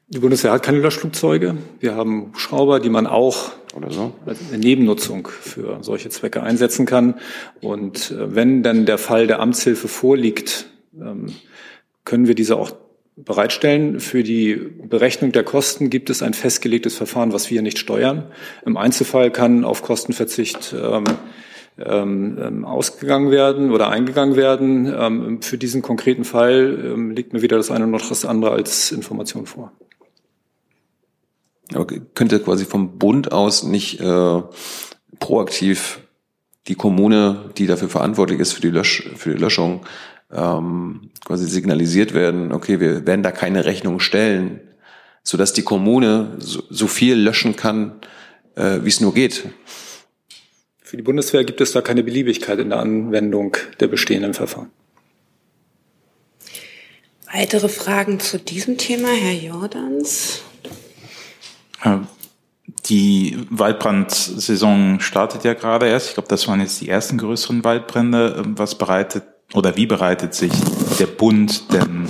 Die Bundeswehr hat keine Löschflugzeuge. Wir haben Hubschrauber, die man auch oder so als eine Nebennutzung für solche Zwecke einsetzen kann. Und äh, wenn dann der Fall der Amtshilfe vorliegt, ähm, können wir diese auch bereitstellen. Für die Berechnung der Kosten gibt es ein festgelegtes Verfahren, was wir nicht steuern. Im Einzelfall kann auf Kostenverzicht ähm, ähm, ähm, ausgegangen werden oder eingegangen werden. Ähm, für diesen konkreten Fall ähm, liegt mir wieder das eine noch das andere als Information vor. Aber könnte quasi vom Bund aus nicht äh, proaktiv die Kommune, die dafür verantwortlich ist für die, Lösch, für die Löschung, ähm, quasi signalisiert werden, okay, wir werden da keine Rechnung stellen, sodass die Kommune so, so viel löschen kann, äh, wie es nur geht. Für die Bundeswehr gibt es da keine Beliebigkeit in der Anwendung der bestehenden Verfahren. Weitere Fragen zu diesem Thema, Herr Jordans? Die Waldbrandsaison startet ja gerade erst. Ich glaube, das waren jetzt die ersten größeren Waldbrände. Was bereitet oder wie bereitet sich der Bund denn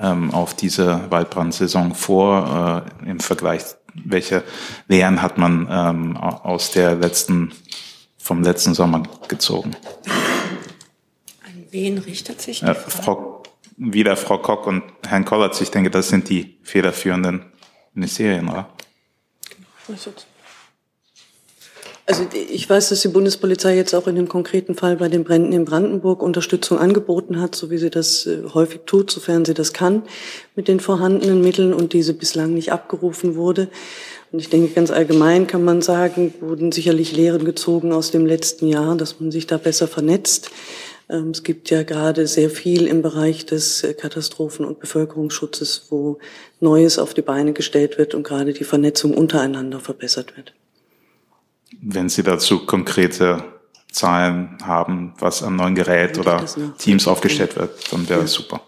ähm, auf diese Waldbrandsaison vor äh, im Vergleich? Welche Lehren hat man ähm, aus der letzten, vom letzten Sommer gezogen? An wen richtet sich die äh, Frau, wieder Frau Koch und Herrn Kollatz. Ich denke, das sind die federführenden Ministerien, oder? Also ich weiß, dass die Bundespolizei jetzt auch in dem konkreten Fall bei den Bränden in Brandenburg Unterstützung angeboten hat, so wie sie das äh, häufig tut, sofern sie das kann, mit den vorhandenen Mitteln und diese bislang nicht abgerufen wurde. Und ich denke, ganz allgemein kann man sagen, wurden sicherlich Lehren gezogen aus dem letzten Jahr, dass man sich da besser vernetzt. Ähm, es gibt ja gerade sehr viel im Bereich des äh, Katastrophen- und Bevölkerungsschutzes, wo Neues auf die Beine gestellt wird und gerade die Vernetzung untereinander verbessert wird. Wenn Sie dazu konkrete Zahlen haben, was an neuen Gerät oder Teams aufgestellt wird, dann wäre das super.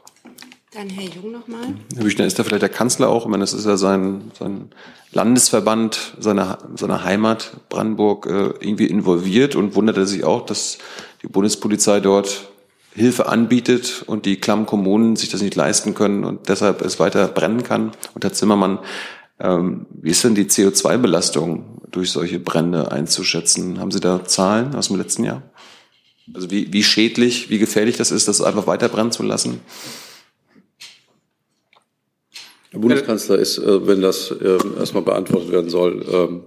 Dann Herr Jung nochmal. Herr Büchner, ist da vielleicht der Kanzler auch? Ich meine, das ist ja sein, sein Landesverband seiner, seiner Heimat Brandenburg äh, irgendwie involviert und wundert er sich auch, dass die Bundespolizei dort Hilfe anbietet und die klammen Kommunen sich das nicht leisten können und deshalb es weiter brennen kann. Und Herr Zimmermann, ähm, wie ist denn die CO2-Belastung durch solche Brände einzuschätzen? Haben Sie da Zahlen aus dem letzten Jahr? Also wie, wie schädlich, wie gefährlich das ist, das einfach weiter brennen zu lassen? Der Bundeskanzler ist, äh, wenn das äh, erstmal beantwortet werden soll, ähm,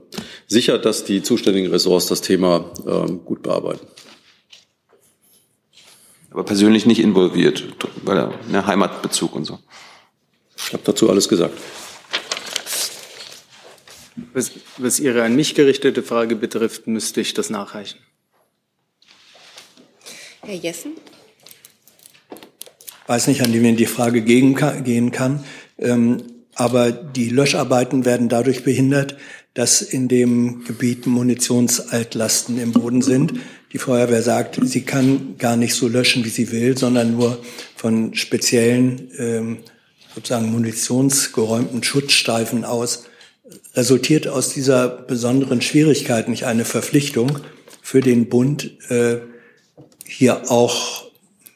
sicher, dass die zuständigen Ressorts das Thema ähm, gut bearbeiten. Aber persönlich nicht involviert, weil er eine Heimatbezug und so. Ich habe dazu alles gesagt. Was, was Ihre an mich gerichtete Frage betrifft, müsste ich das nachreichen. Herr Jessen? Ich weiß nicht, an wen die Frage gehen kann, ähm, aber die Löscharbeiten werden dadurch behindert, dass in dem Gebiet Munitionsaltlasten im Boden sind. Die Feuerwehr sagt, sie kann gar nicht so löschen, wie sie will, sondern nur von speziellen, ähm, sozusagen munitionsgeräumten Schutzstreifen aus resultiert aus dieser besonderen Schwierigkeit nicht eine Verpflichtung für den Bund, äh, hier auch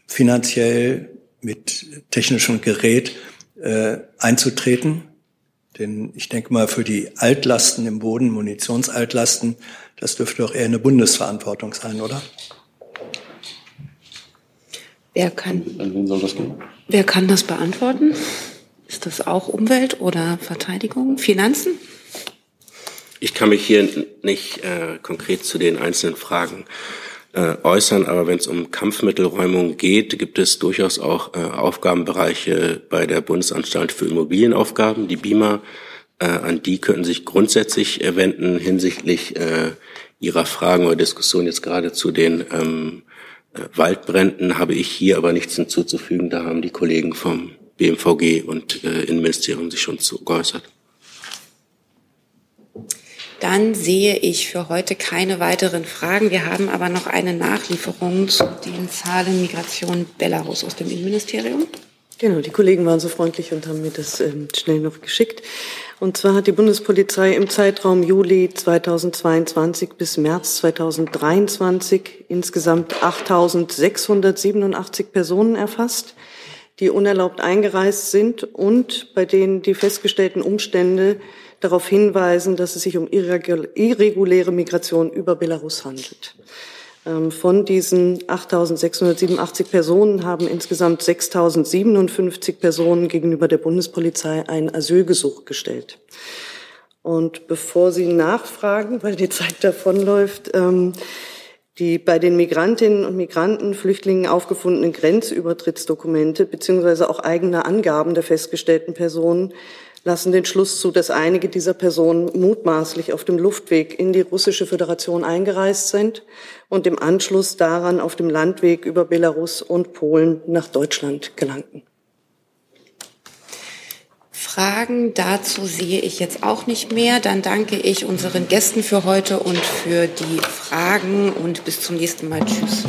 finanziell mit technischem Gerät äh, einzutreten. Denn ich denke mal, für die Altlasten im Boden, Munitionsaltlasten, das dürfte doch eher eine Bundesverantwortung sein, oder? Wer kann, An wen soll das gehen? wer kann das beantworten? Ist das auch Umwelt oder Verteidigung? Finanzen? Ich kann mich hier nicht äh, konkret zu den einzelnen Fragen äh, äußern, aber wenn es um Kampfmittelräumung geht, gibt es durchaus auch äh, Aufgabenbereiche bei der Bundesanstalt für Immobilienaufgaben, die BIMA. Äh, an die könnten sich grundsätzlich äh, wenden hinsichtlich äh, Ihrer Fragen oder Diskussion jetzt gerade zu den ähm, äh, Waldbränden habe ich hier aber nichts hinzuzufügen. Da haben die Kollegen vom BMVG und äh, Innenministerium sich schon zu geäußert. Dann sehe ich für heute keine weiteren Fragen. Wir haben aber noch eine Nachlieferung zu den Zahlen Migration Belarus aus dem Innenministerium. Genau, die Kollegen waren so freundlich und haben mir das ähm, schnell noch geschickt. Und zwar hat die Bundespolizei im Zeitraum Juli 2022 bis März 2023 insgesamt 8.687 Personen erfasst. die unerlaubt eingereist sind und bei denen die festgestellten Umstände darauf hinweisen, dass es sich um irreguläre Migration über Belarus handelt. Ähm, von diesen 8.687 Personen haben insgesamt 6.057 Personen gegenüber der Bundespolizei ein Asylgesuch gestellt. Und bevor Sie nachfragen, weil die Zeit davonläuft, ähm, die bei den Migrantinnen und Migranten, Flüchtlingen aufgefundenen Grenzübertrittsdokumente beziehungsweise auch eigene Angaben der festgestellten Personen lassen den Schluss zu, dass einige dieser Personen mutmaßlich auf dem Luftweg in die russische Föderation eingereist sind und im Anschluss daran auf dem Landweg über Belarus und Polen nach Deutschland gelangten. Fragen dazu sehe ich jetzt auch nicht mehr. Dann danke ich unseren Gästen für heute und für die Fragen und bis zum nächsten Mal. Tschüss.